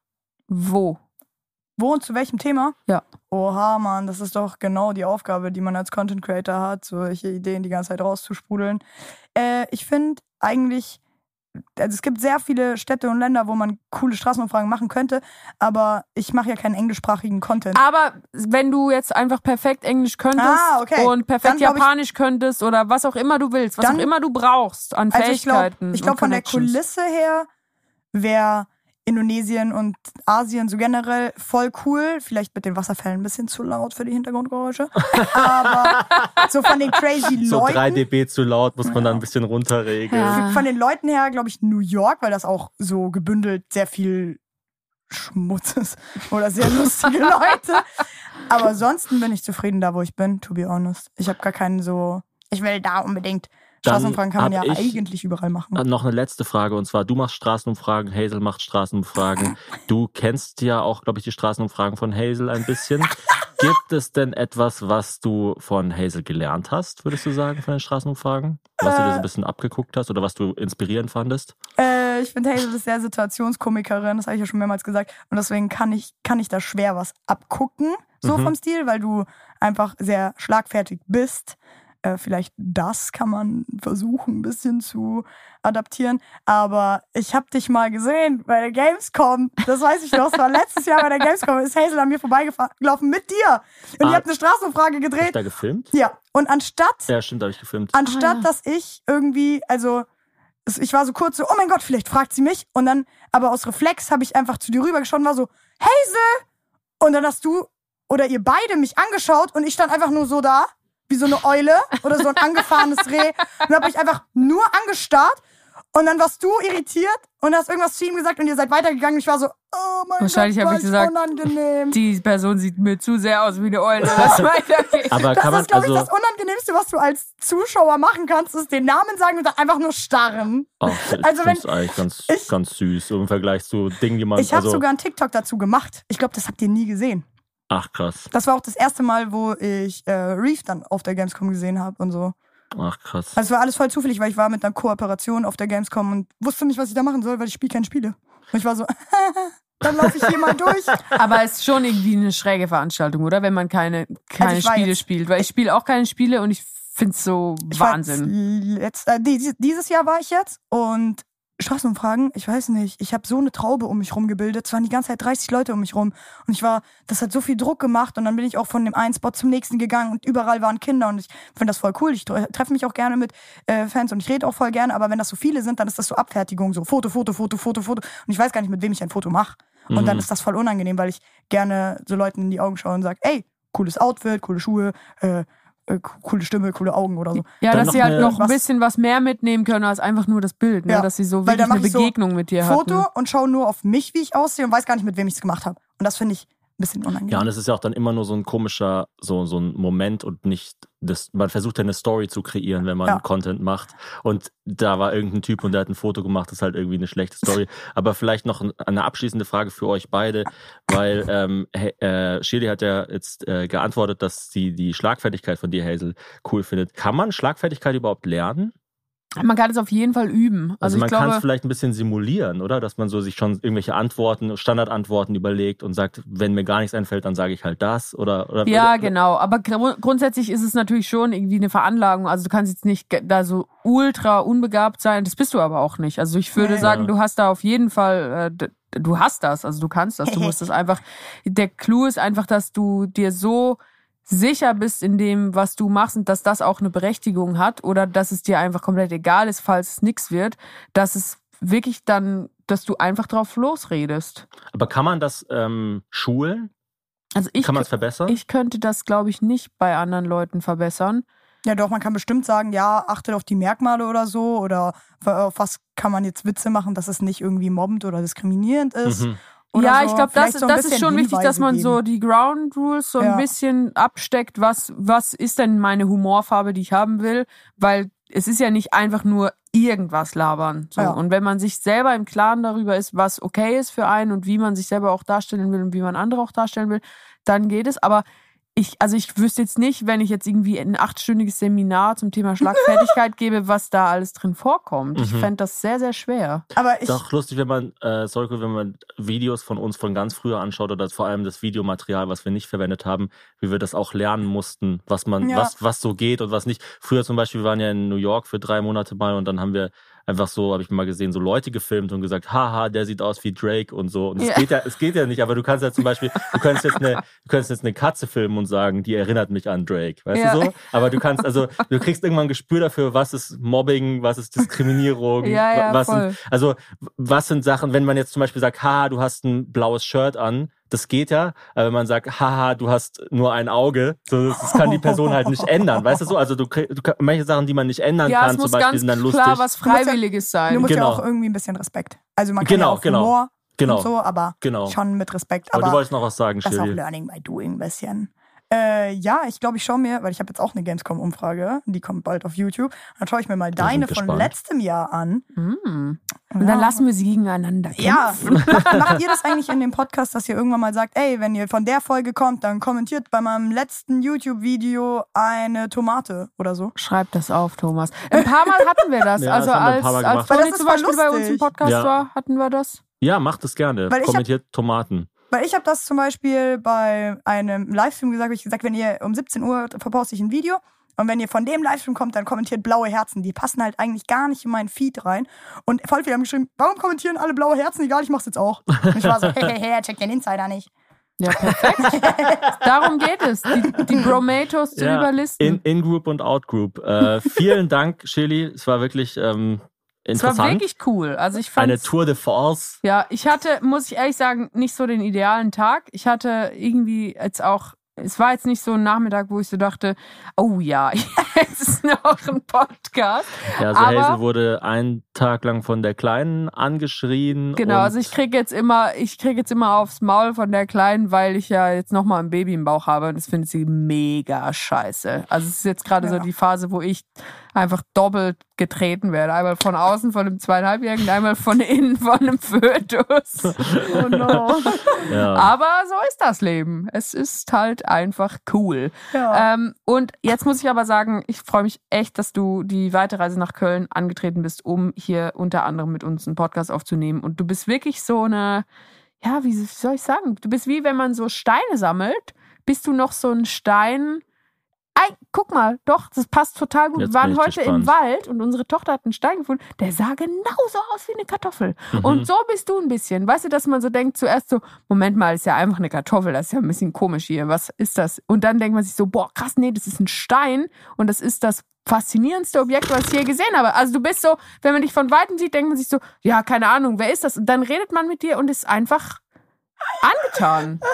wo? Wo und zu welchem Thema? Ja. Oha, Mann, das ist doch genau die Aufgabe, die man als Content Creator hat, solche Ideen die ganze Zeit rauszusprudeln. Äh, ich finde eigentlich, also es gibt sehr viele Städte und Länder, wo man coole Straßenumfragen machen könnte, aber ich mache ja keinen englischsprachigen Content. Aber wenn du jetzt einfach perfekt Englisch könntest Ah, okay. und perfekt Dann glaub ich- Japanisch könntest oder was auch immer du willst, was Dann- auch immer du brauchst an Also ich glaube, Fähigkeiten. ich glaub, und von der. Kulisse her wäre Indonesien und Asien so generell voll cool. Vielleicht mit den Wasserfällen ein bisschen zu laut für die Hintergrundgeräusche. Aber so von den crazy so Leuten. 3 dB zu laut muss man dann ein bisschen runterregeln. Ja. Von den Leuten her, glaube ich, New York, weil das auch so gebündelt sehr viel Schmutz ist. Oder sehr lustige Leute. Aber ansonsten bin ich zufrieden da, wo ich bin, to be honest. Ich habe gar keinen so, ich will da unbedingt. Straßenumfragen kann man ja eigentlich überall machen. Äh, Noch eine letzte Frage und zwar, du machst Straßenumfragen, Hazel macht Straßenumfragen. Du kennst ja auch, glaube ich, die Straßenumfragen von Hazel ein bisschen. Gibt es denn etwas, was du von Hazel gelernt hast, würdest du sagen, von den Straßenumfragen? Was du dir so Äh. ein bisschen abgeguckt hast oder was du inspirierend fandest? Äh, ich finde Hazel ist sehr Situationskomikerin, das habe ich ja schon mehrmals gesagt. Und deswegen kann ich, kann ich da schwer was abgucken, so Mhm. vom Stil, weil du einfach sehr schlagfertig bist. Äh, vielleicht das kann man versuchen, ein bisschen zu adaptieren. Aber ich habe dich mal gesehen bei der Gamescom. Das weiß ich noch. Es war letztes Jahr bei der Gamescom. Ist Hazel an mir vorbeigelaufen mit dir. Und Ah. ihr habt eine Straßenumfrage Hast du gedreht. da gefilmt? Ja. Und anstatt Ja, stimmt, habe ich gefilmt. Anstatt, Ah, ja. dass ich irgendwie, also ich war so kurz so, oh mein Gott, vielleicht fragt sie mich. Und dann, aber aus Reflex habe ich einfach zu dir rübergeschaut und war so, Hazel! Und dann hast du oder ihr beide mich angeschaut und ich stand einfach nur so da, wie so eine Eule oder so ein angefahrenes Reh und habe mich einfach nur angestarrt. Und dann warst du irritiert und hast irgendwas zu ihm gesagt und ihr seid weitergegangen. Ich war so, oh mein Wahrscheinlich Gott, hab war ich gesagt, unangenehm. Die Person sieht mir zu sehr aus wie eine Eule. Lass weitergehen. Aber Das kann ist, glaube ich, also, das Unangenehmste, was du als Zuschauer machen kannst, ist den Namen sagen und dann einfach nur starren. oh, ich also wenn eigentlich ganz, ich- ganz süß im Vergleich zu Dingen, die man, Ich habe also, sogar einen TikTok dazu gemacht. Ich glaube, das habt ihr nie gesehen. Ach krass, Das war auch das erste Mal, wo ich äh, Reef dann auf der Gamescom gesehen habe und so. ach krass. Also es war alles voll zufällig, weil ich war mit einer Kooperation auf der Gamescom und wusste nicht, was ich da machen soll, weil ich spiele keine Spiele. Und ich war so, dann laufe ich hier mal durch. Aber es ist schon irgendwie eine schräge Veranstaltung, oder? Wenn man keine, keine Also Spiele jetzt- spielt. Weil ich spiele auch keine Spiele und ich finde es so Ich war Wahnsinn. jetzt äh, dieses Jahr war ich jetzt und Straßenumfragen, ich weiß nicht, ich habe so eine Traube um mich rum gebildet. Es waren die ganze Zeit 30 Leute um mich rum. Und ich war, das hat so viel Druck gemacht und dann bin ich auch von dem einen Spot zum nächsten gegangen und überall waren Kinder und ich finde das voll cool. Ich tre- treffe mich auch gerne mit äh, Fans und ich rede auch voll gerne, aber wenn das so viele sind, dann ist das so Abfertigung, so Foto, Foto, Foto, Foto, Foto. Und ich weiß gar nicht, mit wem ich ein Foto mache. Und dann Mhm. ist das voll unangenehm, weil ich gerne so Leuten in die Augen schaue und sage, ey, cooles Outfit, coole Schuhe, äh, äh, coole Stimme, coole Augen oder so. Ja, Dann dass sie halt noch ein was- bisschen was mehr mitnehmen können als einfach nur das Bild, ne? Ja, dass sie so weil wirklich eine ich so Begegnung mit dir Foto hatten. und schaue nur auf mich, wie ich aussehe und weiß gar nicht, mit wem ich es gemacht habe. Und das finde ich bisschen unangenehm. Ja, und es ist ja auch dann immer nur so ein komischer, so, so ein Moment und nicht, das, man versucht ja eine Story zu kreieren, wenn man Ja. Content macht. Und da war irgendein Typ und der hat ein Foto gemacht, das ist halt irgendwie eine schlechte Story. Aber vielleicht noch eine abschließende Frage für euch beide, weil ähm, äh, Shirley hat ja jetzt äh, geantwortet, dass sie die Schlagfertigkeit von dir, Hazel, cool findet. Kann man Schlagfertigkeit überhaupt lernen? Man kann es auf jeden Fall üben. Also, Also, man kann es vielleicht ein bisschen simulieren, oder? Dass man so sich schon irgendwelche Antworten, Standardantworten überlegt und sagt, wenn mir gar nichts einfällt, dann sage ich halt das oder oder Ja, oder, genau. Aber gru grundsätzlich ist es natürlich schon irgendwie eine Veranlagung. Also du kannst jetzt nicht da so ultra unbegabt sein. Das bist du aber auch nicht. Also ich würde Nee. sagen, Ja. du hast da auf jeden Fall, äh, du hast das. Also du kannst das. Du musst das einfach. Der Clou ist einfach, dass du dir so sicher bist in dem, was du machst und dass das auch eine Berechtigung hat oder dass es dir einfach komplett egal ist, falls es nichts wird, dass es wirklich dann, dass du einfach drauf losredest. Aber kann man das ähm, schulen? Also ich, kann man es verbessern? ich könnte das, glaube ich, nicht bei anderen Leuten verbessern. Ja, doch, man kann bestimmt sagen, ja, achtet auf die Merkmale oder so oder auf was kann man jetzt Witze machen, dass es nicht irgendwie mobbend oder diskriminierend ist. Mhm. Ja, so. ich glaube, das, so ein das ist schon wichtig, dass man Hinweise so geben. die Ground Rules so ein Ja. bisschen absteckt. Was, was ist denn meine Humorfarbe, die ich haben will? Weil es ist ja nicht einfach nur irgendwas labern. So. Ja. Und wenn man sich selber im Klaren darüber ist, was okay ist für einen und wie man sich selber auch darstellen will und wie man andere auch darstellen will, dann geht es. Aber ich, also ich wüsste jetzt nicht, wenn ich jetzt irgendwie ein achtstündiges Seminar zum Thema Schlagfertigkeit gebe, was da alles drin vorkommt. Ich Mhm. fände das sehr, sehr schwer. Aber ich, Doch lustig, wenn man, äh, sorry, wenn man Videos von uns von ganz früher anschaut oder vor allem das Videomaterial, was wir nicht verwendet haben, wie wir das auch lernen mussten, was man, Ja. was, was so geht und was nicht. Früher zum Beispiel, wir waren ja in New York für drei Monate mal und dann haben wir einfach so, habe ich mal gesehen, so Leute gefilmt und gesagt, haha, der sieht aus wie Drake und so. Und es Ja. geht ja, es geht ja nicht, aber du kannst ja zum Beispiel, du könntest jetzt eine, du könntest jetzt eine Katze filmen und sagen, die erinnert mich an Drake, weißt Ja. du so? Aber du kannst, also, du kriegst irgendwann ein Gespür dafür, was ist Mobbing, was ist Diskriminierung, Ja, was sind, also, was sind Sachen, wenn man jetzt zum Beispiel sagt, haha, du hast ein blaues Shirt an, das geht ja, aber wenn man sagt, haha, du hast nur ein Auge, so, das, kann die Person halt nicht ändern, weißt du so? Also du, du manche Sachen, die man nicht ändern Ja, kann, zum Beispiel, ganz sind dann lustig. klar was Du musst ja- Freiwilliges sein. du musst genau. ja auch irgendwie ein bisschen Respekt. Also man kann Genau, ja auch genau. Humor genau, und so, aber genau. schon mit Respekt. aber, Aber, du wolltest noch was sagen, das ist auch. Learning by Doing ein bisschen. Äh, ja, ich glaube, ich schaue mir, weil ich habe jetzt auch eine Gamescom-Umfrage, die kommt bald auf YouTube. Dann schaue ich mir mal sind deine wir von gespannt. letztem Jahr an. Mm. Und Ja. dann lassen wir sie gegeneinander kämpfen. Ja, macht, macht ihr das eigentlich in dem Podcast, dass ihr irgendwann mal sagt, ey, wenn ihr von der Folge kommt, dann kommentiert bei meinem letzten YouTube-Video eine Tomate oder so? Schreib das auf, Thomas. Ein paar Mal hatten wir das. Ja, also das wir als, als Toni das zum Beispiel bei uns im lustig. Podcast Ja. war, hatten wir das. Ja, macht es gerne. Weil Kommentiert Tomaten. Weil ich habe das zum Beispiel bei einem Livestream gesagt, hab ich gesagt, wenn ihr um 17 Uhr verposte ich ein Video und wenn ihr von dem Livestream kommt, dann kommentiert blaue Herzen. Die passen halt eigentlich gar nicht in meinen Feed rein. Und voll viele haben geschrieben, warum kommentieren alle blaue Herzen? Egal, ich mach's jetzt auch. Und ich war so, hey, hey, hey, check den Insider nicht. Ja, perfekt. Darum geht es, die, die Bromatos zu Ja, überlisten. In- In-Group und Out-Group. Äh, vielen Dank, Shirley. Es war wirklich ähm, Es war interessant. wirklich cool. Also ich fand Eine Tour de Force. Ja, ich hatte, muss ich ehrlich sagen, nicht so den idealen Tag. Ich hatte irgendwie jetzt auch, es war jetzt nicht so ein Nachmittag, wo ich so dachte, oh ja, jetzt ist noch ein Podcast. Ja, also Aber- Hazel wurde einen Tag lang von der Kleinen angeschrien. Genau, also ich krieg jetzt immer, ich krieg jetzt immer aufs Maul von der Kleinen, weil ich ja jetzt nochmal ein Baby im Bauch habe und das findet sie mega scheiße. Also es ist jetzt gerade so Ja. die Phase, wo ich einfach doppelt getreten werde. Einmal von außen von einem zweieinhalbjährigen, einmal von innen von einem Fötus. Oh no. ja. Aber so ist das Leben. Es ist halt einfach cool. Ja. Ähm, und jetzt muss ich aber sagen, ich freue mich echt, dass du die Weiterreise nach Köln angetreten bist, um hier unter anderem mit uns einen Podcast aufzunehmen. Und du bist wirklich so eine, ja, wie soll ich sagen? Du bist wie wenn man so Steine sammelt, bist du noch so ein Stein. Ei, guck mal, doch, das passt total gut. Jetzt Wir waren heute im gespannt. Wald und unsere Tochter hat einen Stein gefunden, der sah genauso aus wie eine Kartoffel. Mhm. Und so bist du ein bisschen. Weißt du, dass man so denkt, zuerst so, Moment mal, ist ja einfach eine Kartoffel, das ist ja ein bisschen komisch hier. Was ist das? Und dann denkt man sich so, boah, krass, nee, das ist ein Stein und das ist das faszinierendste Objekt, was ich je gesehen habe. Also du bist so, wenn man dich von Weitem sieht, denkt man sich so, ja, keine Ahnung, wer ist das? Und dann redet man mit dir und ist einfach angetan.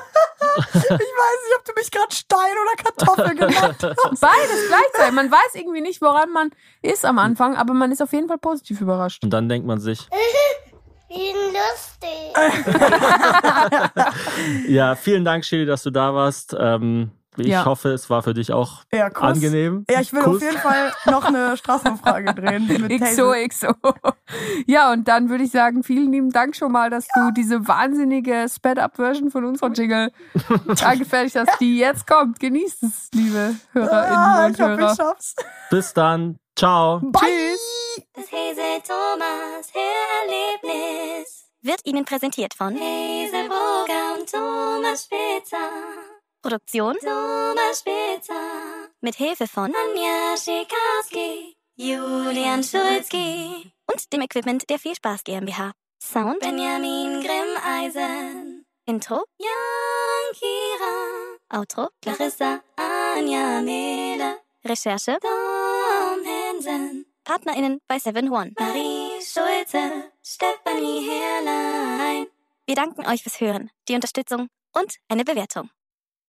Ich weiß nicht, ob du mich gerade Stein oder Kartoffel genannt hast. Beides gleichzeitig. Man weiß irgendwie nicht, woran man ist am Anfang, aber man ist auf jeden Fall positiv überrascht. Und dann denkt man sich, Wie lustig. ja, vielen Dank, Shelly, dass du da warst. Ähm, ich Ja. hoffe, es war für dich auch Ja, Kuss. angenehm. Ja, ich will Kuss. auf jeden Fall noch eine Straßenumfrage drehen. Mit XO, Hazel. XO. Ja, und dann würde ich sagen, vielen lieben Dank schon mal, dass du diese wahnsinnige Sped-Up-Version von unserer Jingle angefertigt hast, die jetzt kommt. Genießt es, liebe Hörerinnen Ah, und ich hoffe, Hörer. ich schaff's. Bis dann. Ciao. Bye. Das Hazel Thomas Hörerlebnis wird Ihnen präsentiert von Hazel Brugger und Thomas Spitzer. Produktion Thomas Spitzer. Mit Hilfe von Anja Schikarski, Julian Schulzki und dem Equipment der Vielspaß GmbH. Sound Benjamin Grimmeisen. Intro Jan Kira. Outro Clarissa Anja Mele. Recherche Tom Hansen. PartnerInnen bei 7 One. Marie Schulze. Stephanie Herrlein. Wir danken euch fürs Hören, die Unterstützung und eine Bewertung.